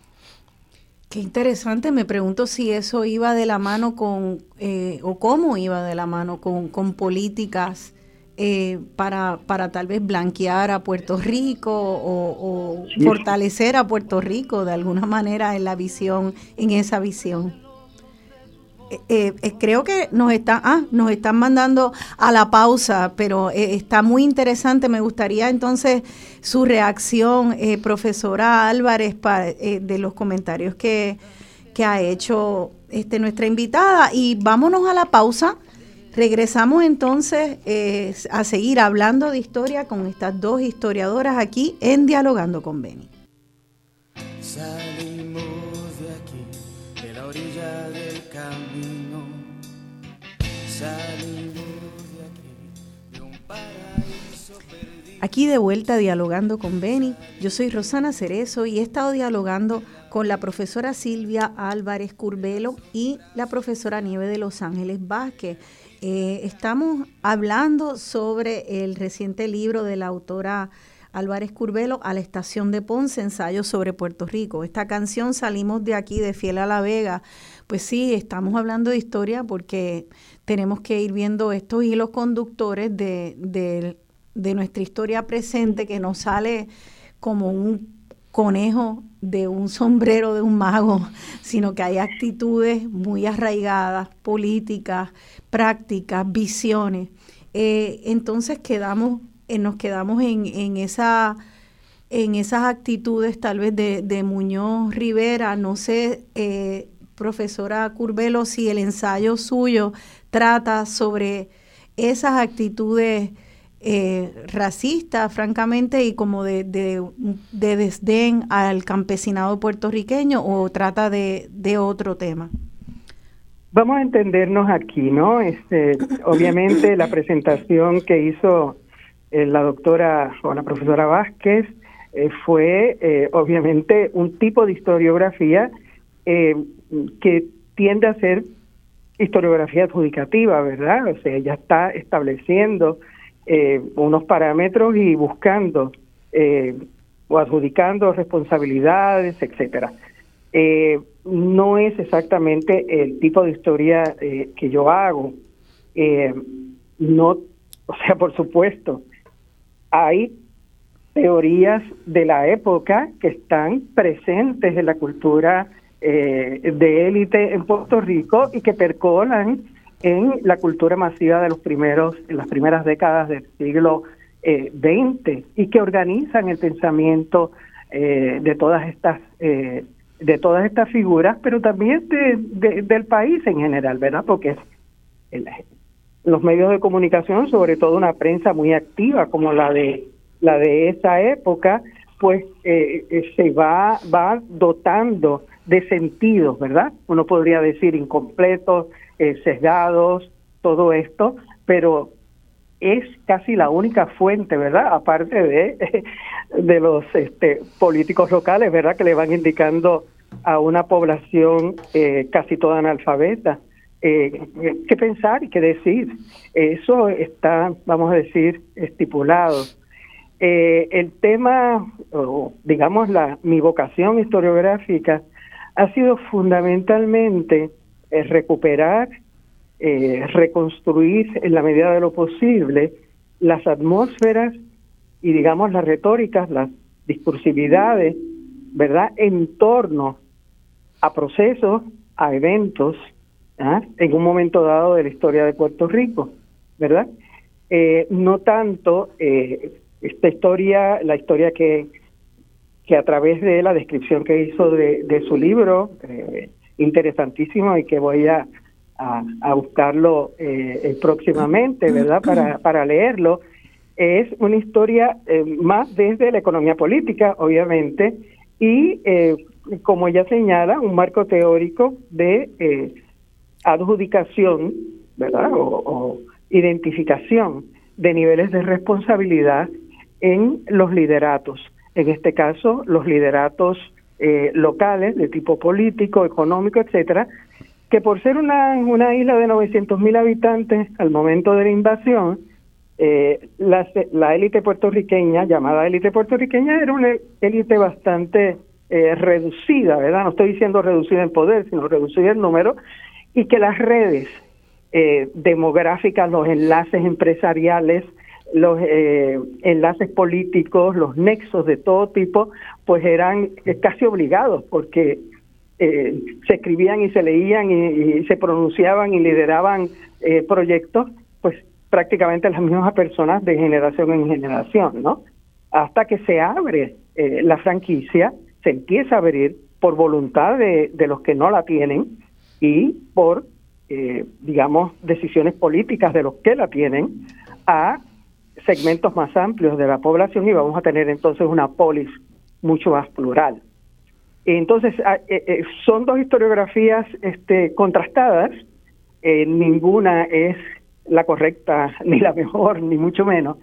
Qué interesante, me pregunto si eso iba de la mano con, eh, o cómo iba de la mano con, con políticas eh, para, para tal vez blanquear a Puerto Rico o, fortalecer a Puerto Rico de alguna manera en la visión, en esa visión. eh, eh, creo que nos están, ah, nos están mandando a la pausa, pero está muy interesante. Me gustaría entonces su reacción, profesora Álvarez, de los comentarios que, que ha hecho este, nuestra invitada. Y vámonos a la pausa. Regresamos entonces a seguir hablando de historia con estas dos historiadoras aquí en Dialogando con Beni. Aquí de vuelta dialogando con Beni, yo soy Rosana Cerezo y he estado dialogando con la profesora Silvia Álvarez Curbelo y la profesora Nieve de Los Ángeles Vázquez. Eh, estamos hablando sobre el reciente libro de la autora Álvarez Curbelo a la estación de Ponce, ensayo sobre Puerto Rico. Esta canción salimos de aquí, de Fiel a la Vega. Pues sí, estamos hablando de historia porque tenemos que ir viendo estos hilos conductores de, de de nuestra historia presente que nos sale como un conejo de un sombrero de un mago, sino que hay actitudes muy arraigadas, políticas, prácticas, visiones. Eh, entonces quedamos, eh, nos quedamos en, en, esa, en esas actitudes tal vez de, Muñoz Rivera, no sé, eh, profesora Curbelo, si el ensayo suyo trata sobre esas actitudes eh, racista, francamente, y como de, de, desdén al campesinado puertorriqueño o trata de, de, otro tema? Vamos a entendernos aquí, ¿no? Este, obviamente la presentación que hizo eh, la doctora o la profesora Vázquez eh, fue eh, obviamente un tipo de historiografía que tiende a ser historiografía adjudicativa, ¿verdad? O sea, ya está estableciendo eh, unos parámetros y buscando eh, o adjudicando responsabilidades, etcétera. Eh, no es exactamente el tipo de historia que yo hago. no, o sea, por supuesto, hay teorías de la época que están presentes en la cultura de élite en Puerto Rico y que percolan en la cultura masiva de los primeros, las primeras décadas del siglo XX eh, y que organizan el pensamiento eh, de todas estas eh, de todas estas figuras, pero también de, del país en general, ¿verdad? Porque los medios de comunicación, sobre todo una prensa muy activa como la de la de esa época, pues se va va dotando de sentidos, ¿verdad? Uno podría decir incompletos, eh, sesgados, todo esto, pero es casi la única fuente, ¿verdad? Aparte de, de los este, políticos locales, ¿verdad? Que le van indicando a una población eh, casi toda analfabeta eh, qué pensar y qué decir. Eso está, vamos a decir, estipulado. el tema, o digamos, la, mi vocación historiográfica ha sido fundamentalmente recuperar, eh, reconstruir en la medida de lo posible las atmósferas y digamos las retóricas, las discursividades, ¿verdad? En torno a procesos, a eventos, ¿ah? en un momento dado de la historia de Puerto Rico, ¿verdad? Eh, no tanto eh, esta historia, la historia que, que a través de la descripción que hizo de, de su libro, eh, interesantísimo y que voy a, a, buscarlo eh, próximamente, ¿verdad? Para, para leerlo. Es una historia eh, más desde la economía política, obviamente, y eh, como ella señala, un marco teórico de adjudicación, ¿verdad? o identificación de niveles de responsabilidad en los lideratos. En este caso, los lideratos eh, locales de tipo político, económico, etcétera, que por ser una, una isla de 900 mil habitantes al momento de la invasión, eh, la, la élite puertorriqueña, llamada élite puertorriqueña, era una élite bastante eh, reducida, ¿verdad? No estoy diciendo reducida en poder, sino reducida en número, y que las redes demográficas, los enlaces empresariales, los eh, enlaces políticos, los nexos de todo tipo, pues eran casi obligados, porque eh, se escribían y se leían y, se pronunciaban y lideraban eh, proyectos, pues prácticamente las mismas personas de generación en generación, ¿no? Hasta que se abre eh, la franquicia, se empieza a abrir por voluntad de, de los que no la tienen y por, digamos, decisiones políticas de los que la tienen a segmentos más amplios de la población y vamos a tener entonces una polis mucho más plural. Entonces, ah, eh, eh, son dos historiografías este, contrastadas, eh, ninguna es la correcta, ni la mejor, ni mucho menos,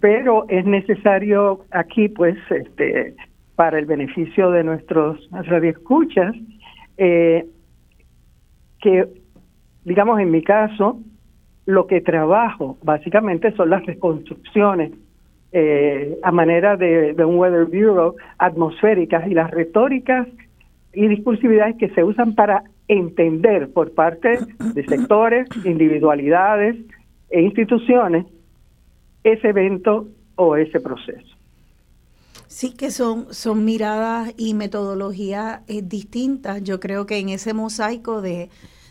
pero es necesario aquí, pues, este, para el beneficio de nuestros radioescuchas, que, digamos, en mi caso, lo que trabajo básicamente son las reconstrucciones eh, a manera de, un Weather Bureau atmosféricas y las retóricas y discursividades que se usan para entender por parte de sectores, individualidades e instituciones ese evento o ese proceso. Sí, que son, son miradas y metodologías eh, distintas. Yo creo que en ese mosaico de,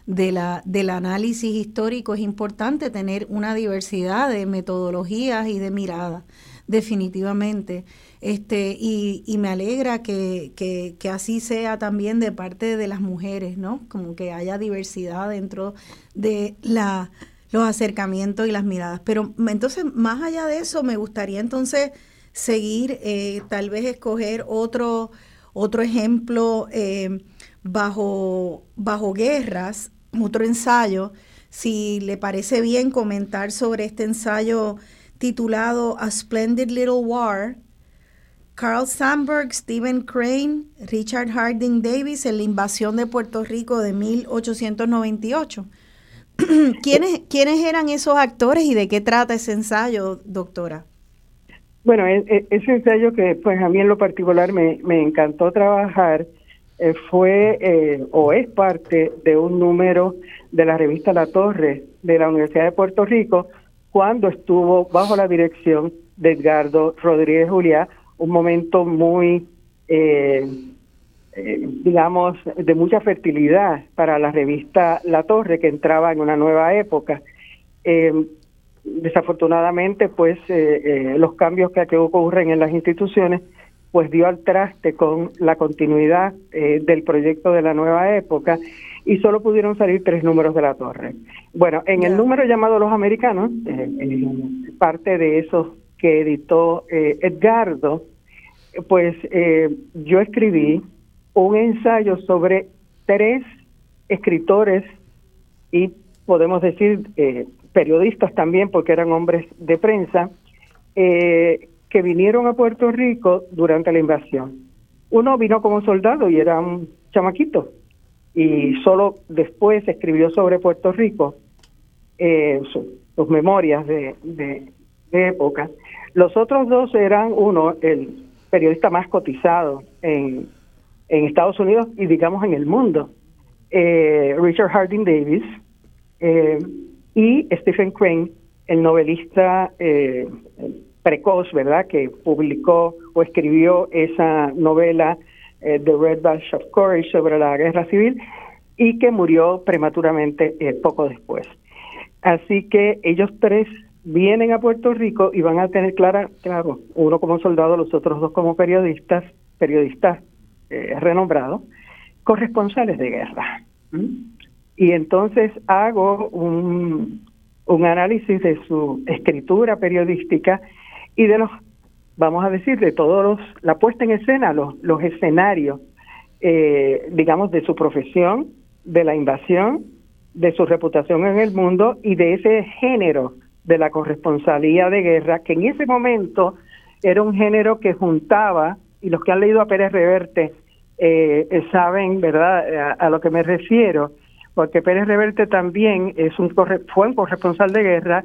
de la, del análisis histórico es importante tener una diversidad de metodologías y de miradas, definitivamente. Este, y, y me alegra que, que, que, así sea también de parte de las mujeres, ¿no? Como que haya diversidad dentro de la, los acercamientos y las miradas. Pero entonces, más allá de eso, me gustaría entonces seguir, eh, tal vez escoger otro, otro ejemplo eh, bajo, bajo guerras otro ensayo. Si le parece bien comentar sobre este ensayo titulado A Splendid Little War, Carl Sandburg, Stephen Crane, Richard Harding Davis en la invasión de Puerto Rico de 1898. ¿Quiénes, ¿Quiénes eran esos actores y de qué trata ese ensayo, doctora? Bueno, e, e, ese ensayo que pues a mí en lo particular me, me encantó trabajar eh, fue eh, o es parte de un número de la revista La Torre de la Universidad de Puerto Rico cuando estuvo bajo la dirección de Edgardo Rodríguez Juliá, un momento muy, eh, digamos, de mucha fertilidad para la revista La Torre que entraba en una nueva época. desafortunadamente, pues los cambios que, que ocurren en las instituciones pues dio al traste con la continuidad eh, del proyecto de la nueva época y solo pudieron salir tres números de la torre. Bueno, en el número llamado Los Americanos, eh, parte de esos que editó eh, Edgardo, pues yo escribí un ensayo sobre tres escritores y podemos decir periodistas también, porque eran hombres de prensa, eh, que vinieron a Puerto Rico durante la invasión. Uno vino como soldado y era un chamaquito y solo después escribió sobre Puerto Rico eh, sus memorias de, de, época. Los otros dos eran uno, el periodista más cotizado en, en Estados Unidos y digamos en el mundo, eh, Richard Harding Davis, eh, y Stephen Crane, el novelista eh, precoz, ¿verdad?, que publicó o escribió esa novela eh, The Red Badge of Courage sobre la guerra civil y que murió prematuramente eh, poco después. Así que ellos tres vienen a Puerto Rico y van a tener clara, claro, uno como soldado, los otros dos como periodistas, periodistas eh, renombrados, corresponsales de guerra. Y entonces hago un, un análisis de su escritura periodística y de los, vamos a decir, de todos los, la puesta en escena, los, los escenarios, eh, digamos, de su profesión, de la invasión, de su reputación en el mundo y de ese género de la corresponsalía de guerra, que en ese momento era un género que juntaba, y los que han leído a Pérez Reverte eh, saben, ¿verdad?, a, lo que me refiero, porque Pérez Reverte también es un fue un corresponsal de guerra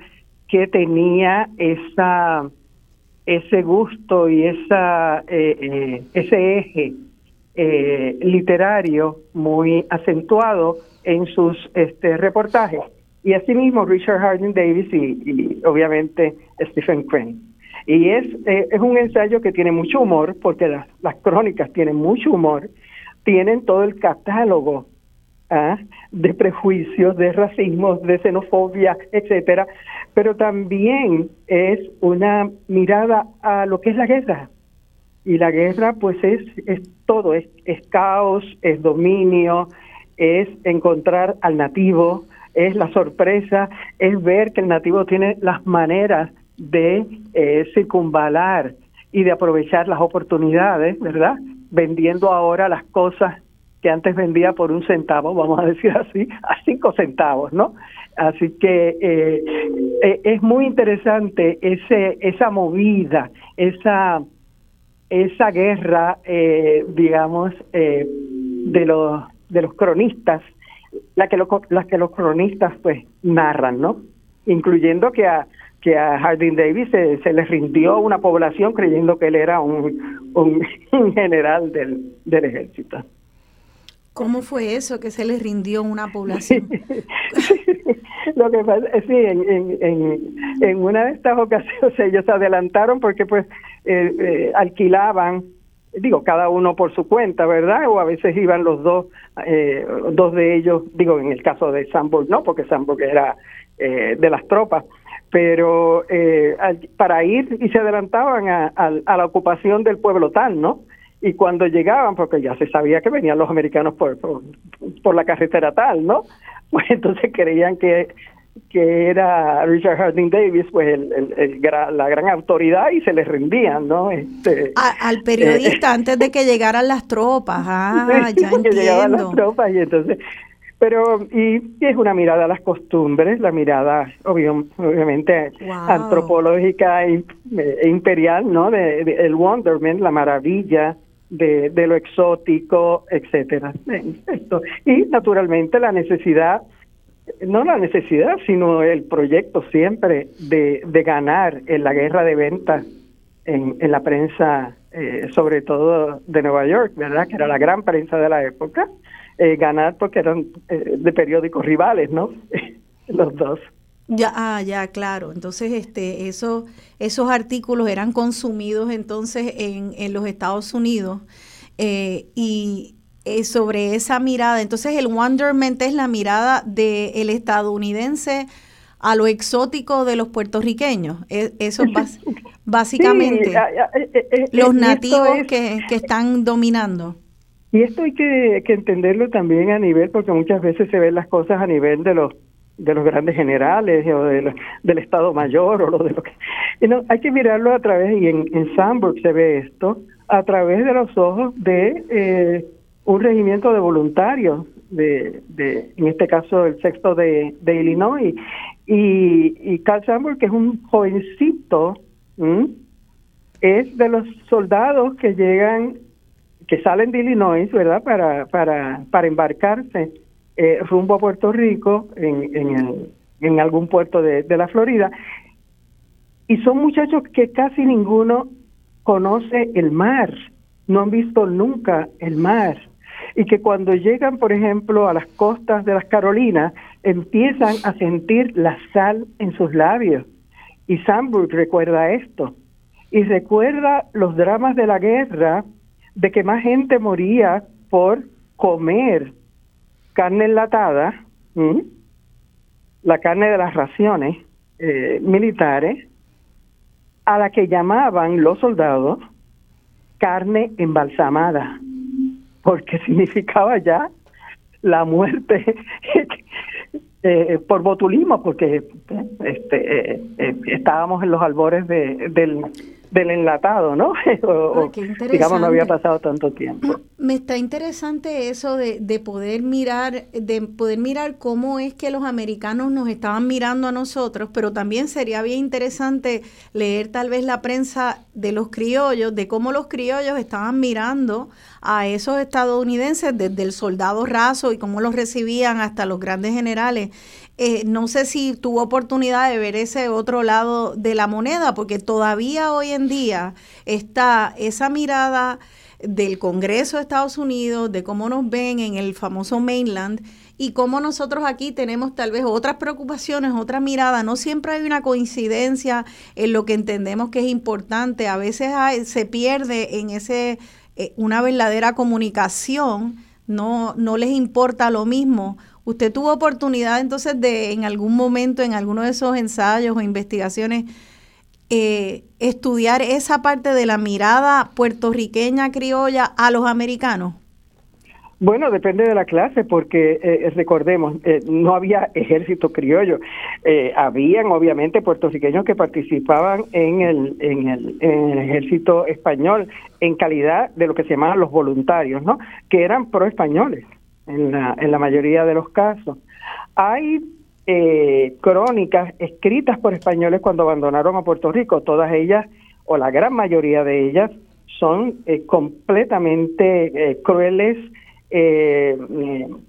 que tenía esa ese gusto y esa eh, eh, ese eje eh, literario muy acentuado en sus este, reportajes. Y asimismo Richard Harding Davis y, obviamente Stephen Crane. Y es, es un ensayo que tiene mucho humor, porque las, las crónicas tienen mucho humor, tienen todo el catálogo ¿ah? de prejuicios, de racismo, de xenofobia, etcétera, pero también es una mirada a lo que es la guerra. Y la guerra, pues, es, es todo: es, caos, es dominio, es encontrar al nativo, es la sorpresa, es ver que el nativo tiene las maneras de eh, circunvalar y de aprovechar las oportunidades, ¿verdad? Vendiendo ahora las cosas que antes vendía por un centavo, vamos a decir así, a cinco centavos, ¿no? Así que eh, eh, es muy interesante ese esa movida, esa esa guerra, digamos, de los de los cronistas, la que, lo, las que los cronistas pues narran, ¿no? Incluyendo que a, que a Harding Davis se, se le rindió una población creyendo que él era un, un, general del, del ejército. ¿Cómo fue eso que se le rindió una población? Lo que pasa es sí, en, en, en, una de estas ocasiones ellos se adelantaron porque pues eh, eh, alquilaban digo, cada uno por su cuenta, ¿verdad? O a veces iban los dos, eh, dos de ellos, digo, en el caso de Sandburg no, porque Sandburg era eh, de las tropas, pero eh, para ir y se adelantaban a, la ocupación del pueblo tal, ¿no? Y cuando llegaban, porque ya se sabía que venían los americanos por, por, por la carretera tal, ¿no? Pues entonces creían que que era Richard Harding Davis, pues el, la gran autoridad y se le rendían, ¿no? Este, al periodista eh, antes de que llegaran las tropas, ah, ya. Que llegaban las tropas y entonces, pero y, es una mirada a las costumbres, la mirada obviamente antropológica e, imperial, ¿no? De, el wonderment, la maravilla. De, de lo exótico, etcétera. Esto. Y naturalmente la necesidad no la necesidad, sino el proyecto siempre de, de ganar en la guerra de ventas en, en la prensa, eh, sobre todo de Nueva York, ¿verdad? Que era la gran prensa de la época, eh, ganar porque eran eh, de periódicos rivales, ¿no? Los dos. Ya, ah, ya, claro. Entonces, este, eso, esos artículos eran consumidos entonces en, en los Estados Unidos y eh, sobre esa mirada. Entonces el wonderment es la mirada del estadounidense a lo exótico de los puertorriqueños. Eso es básicamente eh, eh, los nativos que, que están dominando. Y esto hay que, que, entenderlo también a nivel, porque muchas veces se ven las cosas a nivel de los de los grandes generales o de del Estado Mayor o lo de lo que... hay que mirarlo a través, y en, en Sandburg se ve esto, a través de los ojos de eh, un regimiento de voluntarios, de, de, en este caso el sexto de, de Illinois, y, y Carl Sandburg, que es un jovencito, es de los soldados que llegan, que salen de Illinois, ¿verdad?, para, para, para embarcarse eh, rumbo a Puerto Rico, en, en, algún puerto de, de la Florida, y son muchachos que casi ninguno conoce el mar, no han visto nunca el mar y que cuando llegan, por ejemplo, a las costas de las Carolinas, empiezan a sentir la sal en sus labios. Y Sandburg recuerda esto. Y recuerda los dramas de la guerra, de que más gente moría por comer carne enlatada, la carne de las raciones eh, militares, a la que llamaban los soldados carne embalsamada porque significaba ya la muerte eh, por botulismo, porque este, eh, eh, estábamos en los albores de, del, del enlatado, ¿no? o, digamos, no había pasado tanto tiempo. Me está interesante eso de, de poder mirar, de poder mirar cómo es que los americanos nos estaban mirando a nosotros, pero también sería bien interesante leer tal vez la prensa de los criollos, de cómo los criollos estaban mirando a esos estadounidenses desde el soldado raso y cómo los recibían hasta los grandes generales. Eh, no sé si tuvo oportunidad de ver ese otro lado de la moneda, porque todavía hoy en día está esa mirada del Congreso de Estados Unidos, de cómo nos ven en el famoso mainland y cómo nosotros aquí tenemos tal vez otras preocupaciones, otra mirada. No siempre hay una coincidencia en lo que entendemos que es importante. A veces se pierde en ese eh, una verdadera comunicación, no, no les importa lo mismo. ¿Usted tuvo oportunidad entonces de en algún momento, en alguno de esos ensayos o investigaciones, eh, estudiar esa parte de la mirada puertorriqueña criolla a los americanos? Bueno, depende de la clase, porque eh, recordemos, eh, no había ejército criollo. habían, obviamente, puertorriqueños que participaban en el, en, el, en el ejército español en calidad de lo que se llamaban los voluntarios, ¿no? Que eran pro-españoles en la, en la mayoría de los casos. Hay eh, crónicas escritas por españoles cuando abandonaron a Puerto Rico. Todas ellas, o la gran mayoría de ellas, son eh, completamente eh, crueles,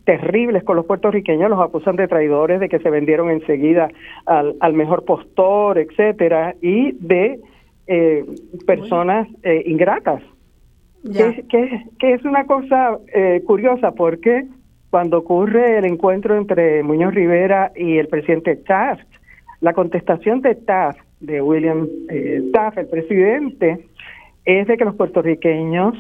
terribles con los puertorriqueños, los acusan de traidores, de que se vendieron enseguida al, al mejor postor, etcétera, y de personas ingratas. Que, que, que, es una cosa curiosa porque cuando ocurre el encuentro entre Muñoz Rivera y el presidente Taft, la contestación de Taft, de William eh, Taft, el presidente, es de que los puertorriqueños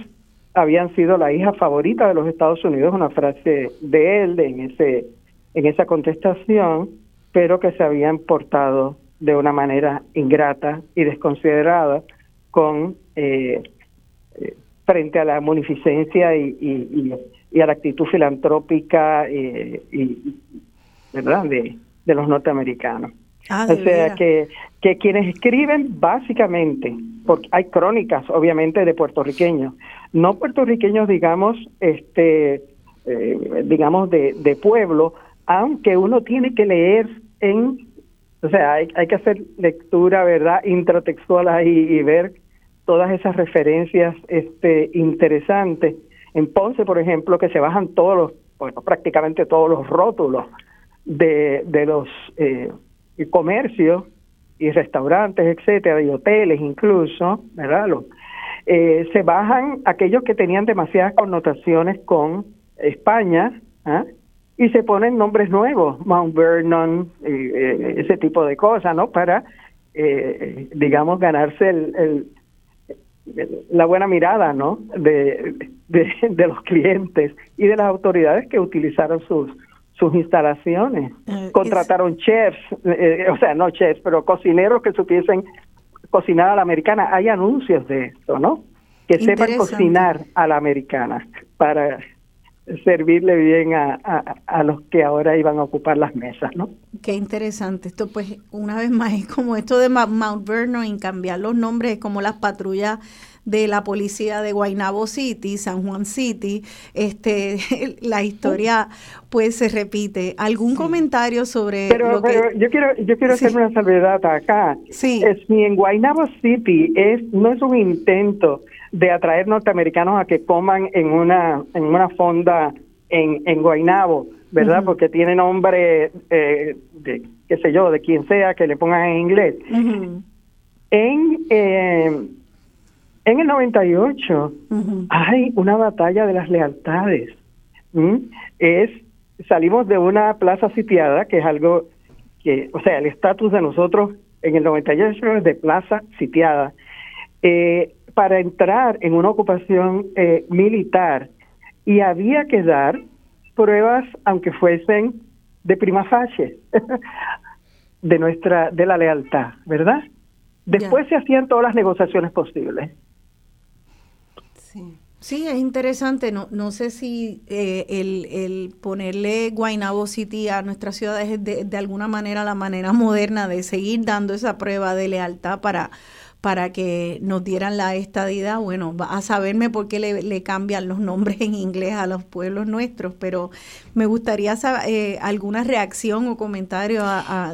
habían sido la hija favorita de los Estados Unidos, una frase de él en ese en esa contestación, pero que se habían portado de una manera ingrata y desconsiderada con eh, eh, frente a la munificencia y, y y a la actitud filantrópica eh, y, ¿verdad? De, los norteamericanos. Ah, o sea que, que quienes escriben básicamente, porque hay crónicas obviamente de puertorriqueños, no puertorriqueños digamos, este, eh, digamos de, de pueblo, aunque uno tiene que leer en, o sea, hay, hay que hacer lectura, ¿verdad?, intratextual ahí y ver todas esas referencias este, interesantes en Ponce, por ejemplo, que se bajan todos los, bueno, prácticamente todos los rótulos de, de los eh, comercios y restaurantes, etcétera, y hoteles incluso, ¿verdad? eh, se bajan aquellos que tenían demasiadas connotaciones con España ¿ah? y se ponen nombres nuevos, Mount Vernon, eh, ese tipo de cosas, ¿no? Para, eh, digamos, ganarse el, la buena mirada, ¿no? De, de, los clientes y de las autoridades que utilizaron sus sus instalaciones. Eh, Contrataron chefs, eh, o sea, no chefs, pero cocineros que supiesen cocinar a la americana. Hay anuncios de esto, ¿no? Que sepan cocinar a la americana para servirle bien a, a, los que ahora iban a ocupar las mesas, ¿no? Qué interesante. Esto, pues, una vez más, es como esto de Mount Vernon y cambiar los nombres, como las patrullas de la policía de Guaynabo City, San Juan City, este, la historia pues se repite. ¿Algún comentario sobre pero, pero yo quiero yo quiero hacer una salvedad acá. Sí. Es, si en Guaynabo City es no es un intento de atraer norteamericanos a que coman en una en una fonda en en Guaynabo, ¿verdad? Porque tiene nombre eh, de qué sé yo, de quien sea que le pongan en inglés. En eh, en el 98 hay una batalla de las lealtades. Es salimos de una plaza sitiada, que es algo que, o sea, el estatus de nosotros en el 98 es de plaza sitiada, eh, para entrar en una ocupación eh, militar y había que dar pruebas, aunque fuesen de prima facie, de nuestra, de la lealtad, ¿verdad? Después se hacían todas las negociaciones posibles. Sí. es interesante. No, no sé si eh, el, el, ponerle Guaynabo City a nuestra ciudad es de, de alguna manera la manera moderna de seguir dando esa prueba de lealtad para para que nos dieran la estadidad. Bueno, a saberme por qué le, cambian los nombres en inglés a los pueblos nuestros, pero me gustaría saber eh, alguna reacción o comentario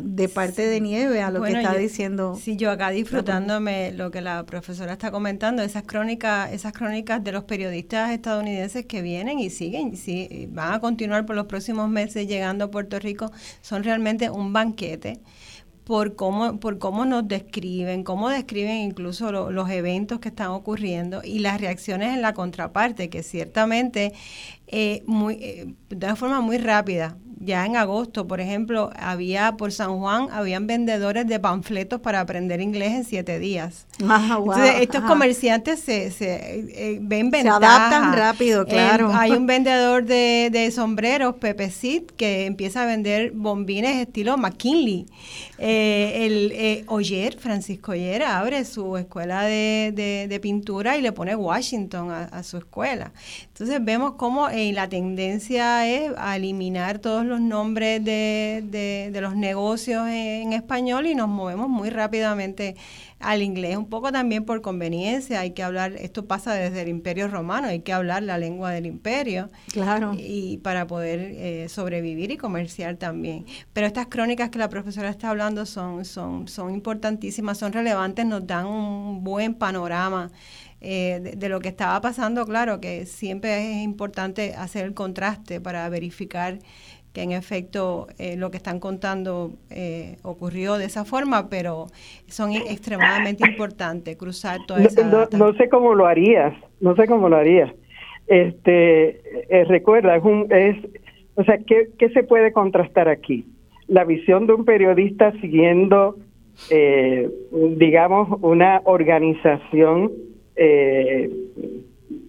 de parte de Nieve a lo que está diciendo. Sí, yo acá disfrutándome lo que la profesora está comentando, esas crónicas, esas crónicas de los periodistas estadounidenses que vienen y siguen, sí, van a continuar por los próximos meses llegando a Puerto Rico, son realmente un banquete por cómo, por cómo nos describen, cómo describen incluso los eventos que están ocurriendo y las reacciones en la contraparte, que ciertamente eh, muy, eh, de una forma muy rápida ya en agosto, por ejemplo, había por San Juan, habían vendedores de panfletos para aprender inglés en siete días. Ah, Entonces, estos comerciantes se, se eh, ven Se adaptan rápido, Eh, claro. hay un vendedor de, de sombreros, Pepe Cid, que empieza a vender bombines estilo McKinley. Eh, el eh, Oyer, Francisco Oyer, abre su escuela de, de- de pintura y le pone Washington a, a su escuela. Entonces vemos cómo eh, la tendencia es a eliminar todos los nombres de, de- de los negocios en, español y nos movemos muy rápidamente al inglés, un poco también por conveniencia, hay que hablar, esto pasa desde el imperio romano, hay que hablar la lengua del imperio Claro. y para poder eh, sobrevivir y comerciar también. Pero estas crónicas que la profesora está hablando son, son, son importantísimas, son relevantes, nos dan un buen panorama eh, de, de lo que estaba pasando. Claro que siempre es importante hacer el contraste para verificar que en efecto eh, lo que están contando eh, ocurrió de esa forma, pero son extremadamente importantes cruzar toda esa No, data. no sé cómo lo harías, no sé cómo lo harías. Este, eh, recuerda, es un, es, o sea, ¿qué, ¿qué se puede contrastar aquí? La visión de un periodista siguiendo, eh, digamos, una organización eh,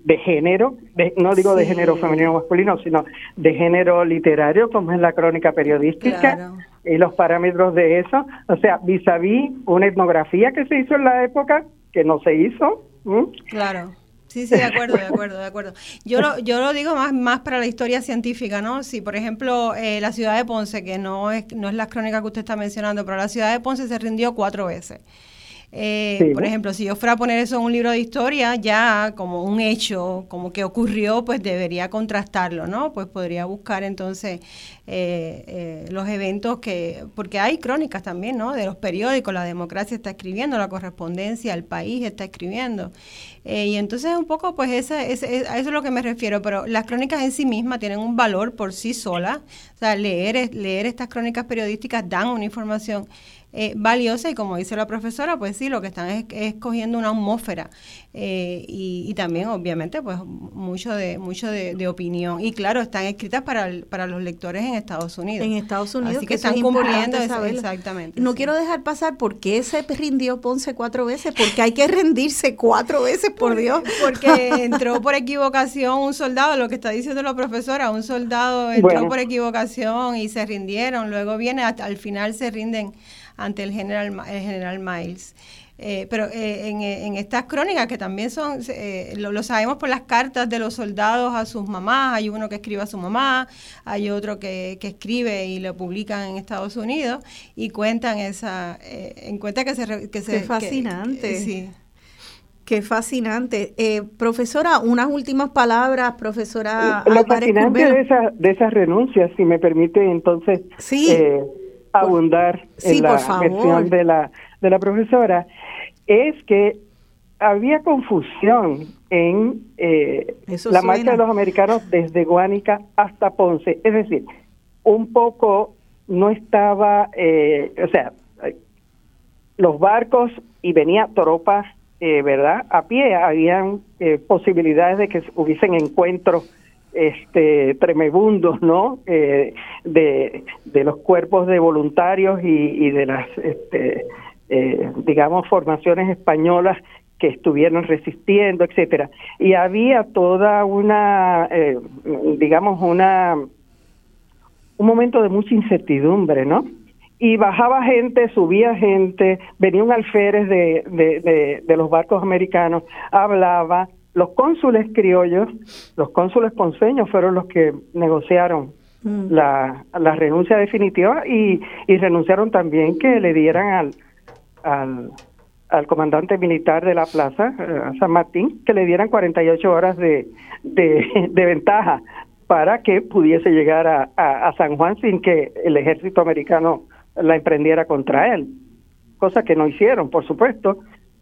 de género, de- no digo de género femenino o masculino, sino de género literario, como es la crónica periodística, Claro. y los parámetros de eso, o sea, vis a vis una etnografía que se hizo en la época, que no se hizo. Claro. Sí, sí, de acuerdo, de acuerdo, de acuerdo. Yo lo, yo lo digo más, más para la historia científica, ¿no? Si, por ejemplo, eh, la ciudad de Ponce, que no es, no es la crónica que usted está mencionando, pero la ciudad de Ponce se rindió cuatro veces. Eh, Sí. Por ejemplo, si yo fuera a poner eso en un libro de historia, ya como un hecho, como que ocurrió, pues debería contrastarlo, ¿no? Pues podría buscar entonces eh, eh, los eventos que, porque hay crónicas también, ¿no? De los periódicos, la democracia está escribiendo, la correspondencia, el país está escribiendo. Eh, y entonces un poco, pues ese, ese- a eso es lo que me refiero, pero las crónicas en sí mismas tienen un valor por sí solas. O sea, leer, leer estas crónicas periodísticas dan una información eh, valiosa y como dice la profesora, pues sí, lo que están es, es cogiendo una atmósfera eh, y, y también obviamente pues mucho de mucho de, de opinión y claro, están escritas para, el- para los lectores en Estados Unidos. En Estados Unidos, Así que, es están cumpliendo exactamente. No sí. quiero dejar pasar por qué se rindió Ponce cuatro veces, porque hay que rendirse cuatro veces, por Dios. Porque entró por equivocación un soldado, lo que está diciendo la profesora, un soldado entró Bueno. por equivocación y se rindieron, luego viene, hasta al final se rinden ante el general, Ma- el general Miles. Eh, pero eh, en, eh, en estas crónicas que también son, eh, lo, lo sabemos por las cartas de los soldados a sus mamás, hay uno que escribe a su mamá, hay otro que, que escribe y lo publican en Estados Unidos y cuentan esa, eh, en cuenta que se... re- Que se que- fascinante. sí. Qué fascinante. Eh, profesora, unas últimas palabras, profesora Lo Álvarez fascinante de esas de esas renuncias, si me permite entonces Sí. Abundar Sí, en la versión de la de la profesora, es que había confusión en eh, la suena. marcha de los americanos desde Guánica hasta Ponce, es decir, un poco no estaba, eh, o sea, los barcos y venía tropas, eh, ¿verdad? A pie, habían eh, posibilidades de que hubiesen encuentros este tremebundos, ¿no? Eh, de, de los cuerpos de voluntarios y, y de las, este, eh, digamos, formaciones españolas que estuvieron resistiendo, etcétera. Y había toda una, eh, digamos, una un momento de mucha incertidumbre, ¿no? Y bajaba gente, subía gente, venía un alférez de, de, de, de los barcos americanos, hablaba, los cónsules criollos, los cónsules ponceños fueron los que negociaron Mm. la, la renuncia definitiva y, y renunciaron también que le dieran al, al, al comandante militar de la plaza, eh, a San Martín, que le dieran 48 horas de, de, de ventaja para que pudiese llegar a, a, a San Juan sin que el ejército americano la emprendiera contra él, cosa que no hicieron, por supuesto,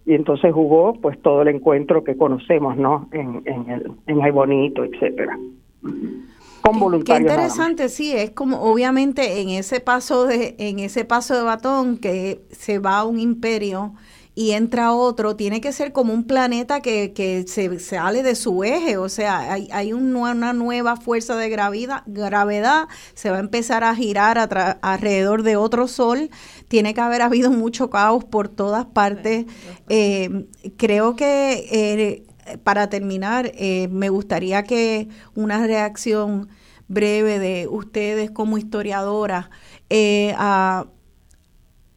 y entonces jugó pues todo el encuentro que conocemos, ¿no? En, en, el, en Ay Bonito, etcétera. Con Qué voluntarios. más. interesante, sí, es como obviamente en ese paso de en ese paso de batón que se va a un imperio y entra otro, tiene que ser como un planeta que, que se, sale de su eje, o sea, hay, hay una nueva fuerza de gravedad, gravedad, se va a empezar a girar alrededor de otro sol, tiene que haber habido mucho caos por todas partes. Eh, creo que eh, para terminar, eh, me gustaría que una reacción breve de ustedes como historiadoras a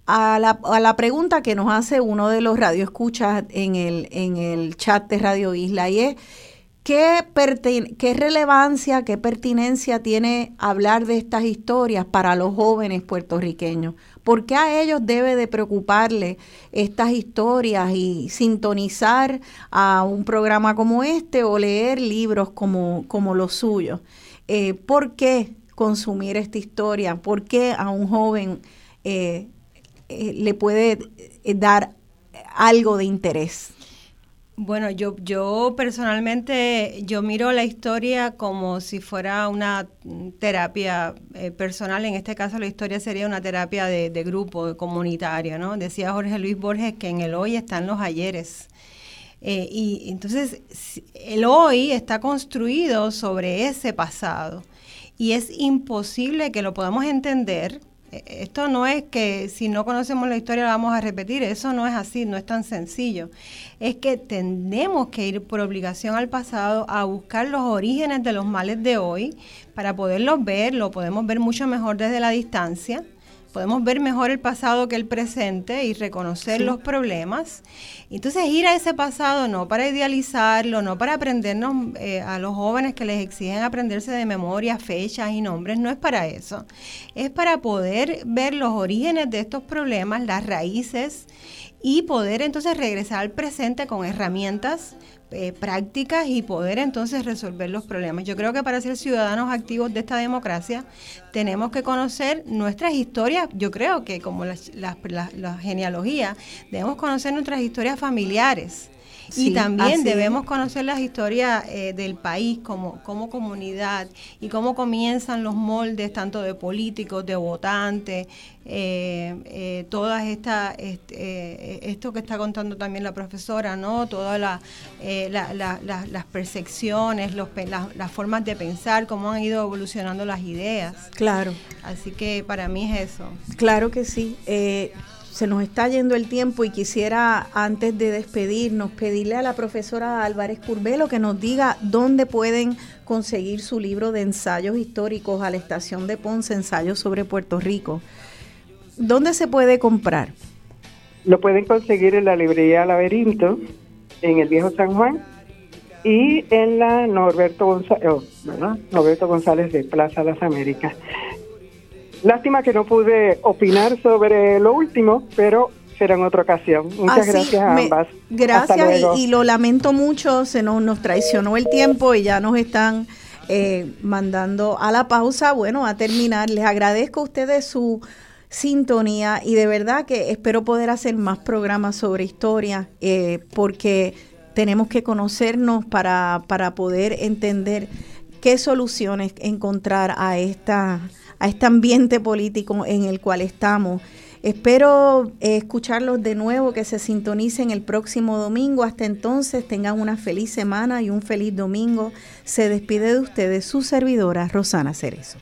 a la, a la, pregunta que nos hace uno de los radioescuchas en el, en el chat de Radio Isla y es ¿qué, qué relevancia, qué pertinencia tiene hablar de estas historias para los jóvenes puertorriqueños. ¿Por qué a ellos debe de preocuparle estas historias y sintonizar a un programa como este o leer libros como, como los suyos? Eh, ¿Por qué consumir esta historia? ¿Por qué a un joven eh, eh, le puede eh, dar algo de interés? Bueno, yo, yo personalmente, yo miro la historia como si fuera una terapia eh, personal. En este caso, la historia sería una terapia de, grupo, comunitario, ¿no? Decía Jorge Luis Borges que en el hoy están los ayeres. y entonces, el hoy está construido sobre ese pasado. Y es imposible que lo podamos entender esto no es que si no conocemos la historia la vamos a repetir, eso no es así, no es tan sencillo. Es que tenemos que ir por obligación al pasado a buscar los orígenes de los males de hoy para poderlos ver, lo podemos ver mucho mejor desde la distancia podemos ver mejor el pasado que el presente y reconocer los problemas. Entonces ir a ese pasado no para idealizarlo, no para aprendernos eh, a los jóvenes que les exigen aprenderse de memoria, fechas y nombres, no es para eso. Es para poder ver los orígenes de estos problemas, las raíces y poder entonces regresar al presente con herramientas eh, prácticas y poder entonces resolver los problemas. Yo creo que para ser ciudadanos activos de esta democracia tenemos que conocer nuestras historias, yo creo que como la, la genealogía, debemos conocer nuestras historias familiares y también debemos conocer las historias eh, del país como, como comunidad y cómo comienzan los moldes tanto de políticos, de votantes, eh, eh, todas estas, este, esto que está contando también la profesora, ¿no? Todas las percepciones, los, las formas de pensar, cómo han ido evolucionando las ideas. Claro. Así que para mí es eso. Claro que sí se nos está yendo el tiempo y quisiera, antes de despedirnos, pedirle a la profesora Álvarez Curbelo que nos diga dónde pueden conseguir su libro de ensayos históricos a la estación de Ponce, ensayos sobre Puerto Rico. ¿Dónde se puede comprar? Lo pueden conseguir en la librería Laberinto, en el Viejo San Juan, y en la Norberto oh, Norberto González de Plaza Las Américas. Lástima que no pude opinar sobre lo último, pero será en otra ocasión. Muchas gracias a ambas. Gracias y, lo lamento mucho, se nos, nos traicionó el tiempo y ya nos están eh, mandando a la pausa. Bueno, a terminar, les agradezco a ustedes su sintonía y de verdad que espero poder hacer más programas sobre historia eh, porque tenemos que conocernos para, para poder entender qué soluciones encontrar a esta a este ambiente político en el cual estamos. Espero eh, escucharlos de nuevo, que se sintonicen el próximo domingo. Hasta entonces, tengan una feliz semana y un feliz domingo. Se despide de ustedes su servidora, Rosana Cerezo.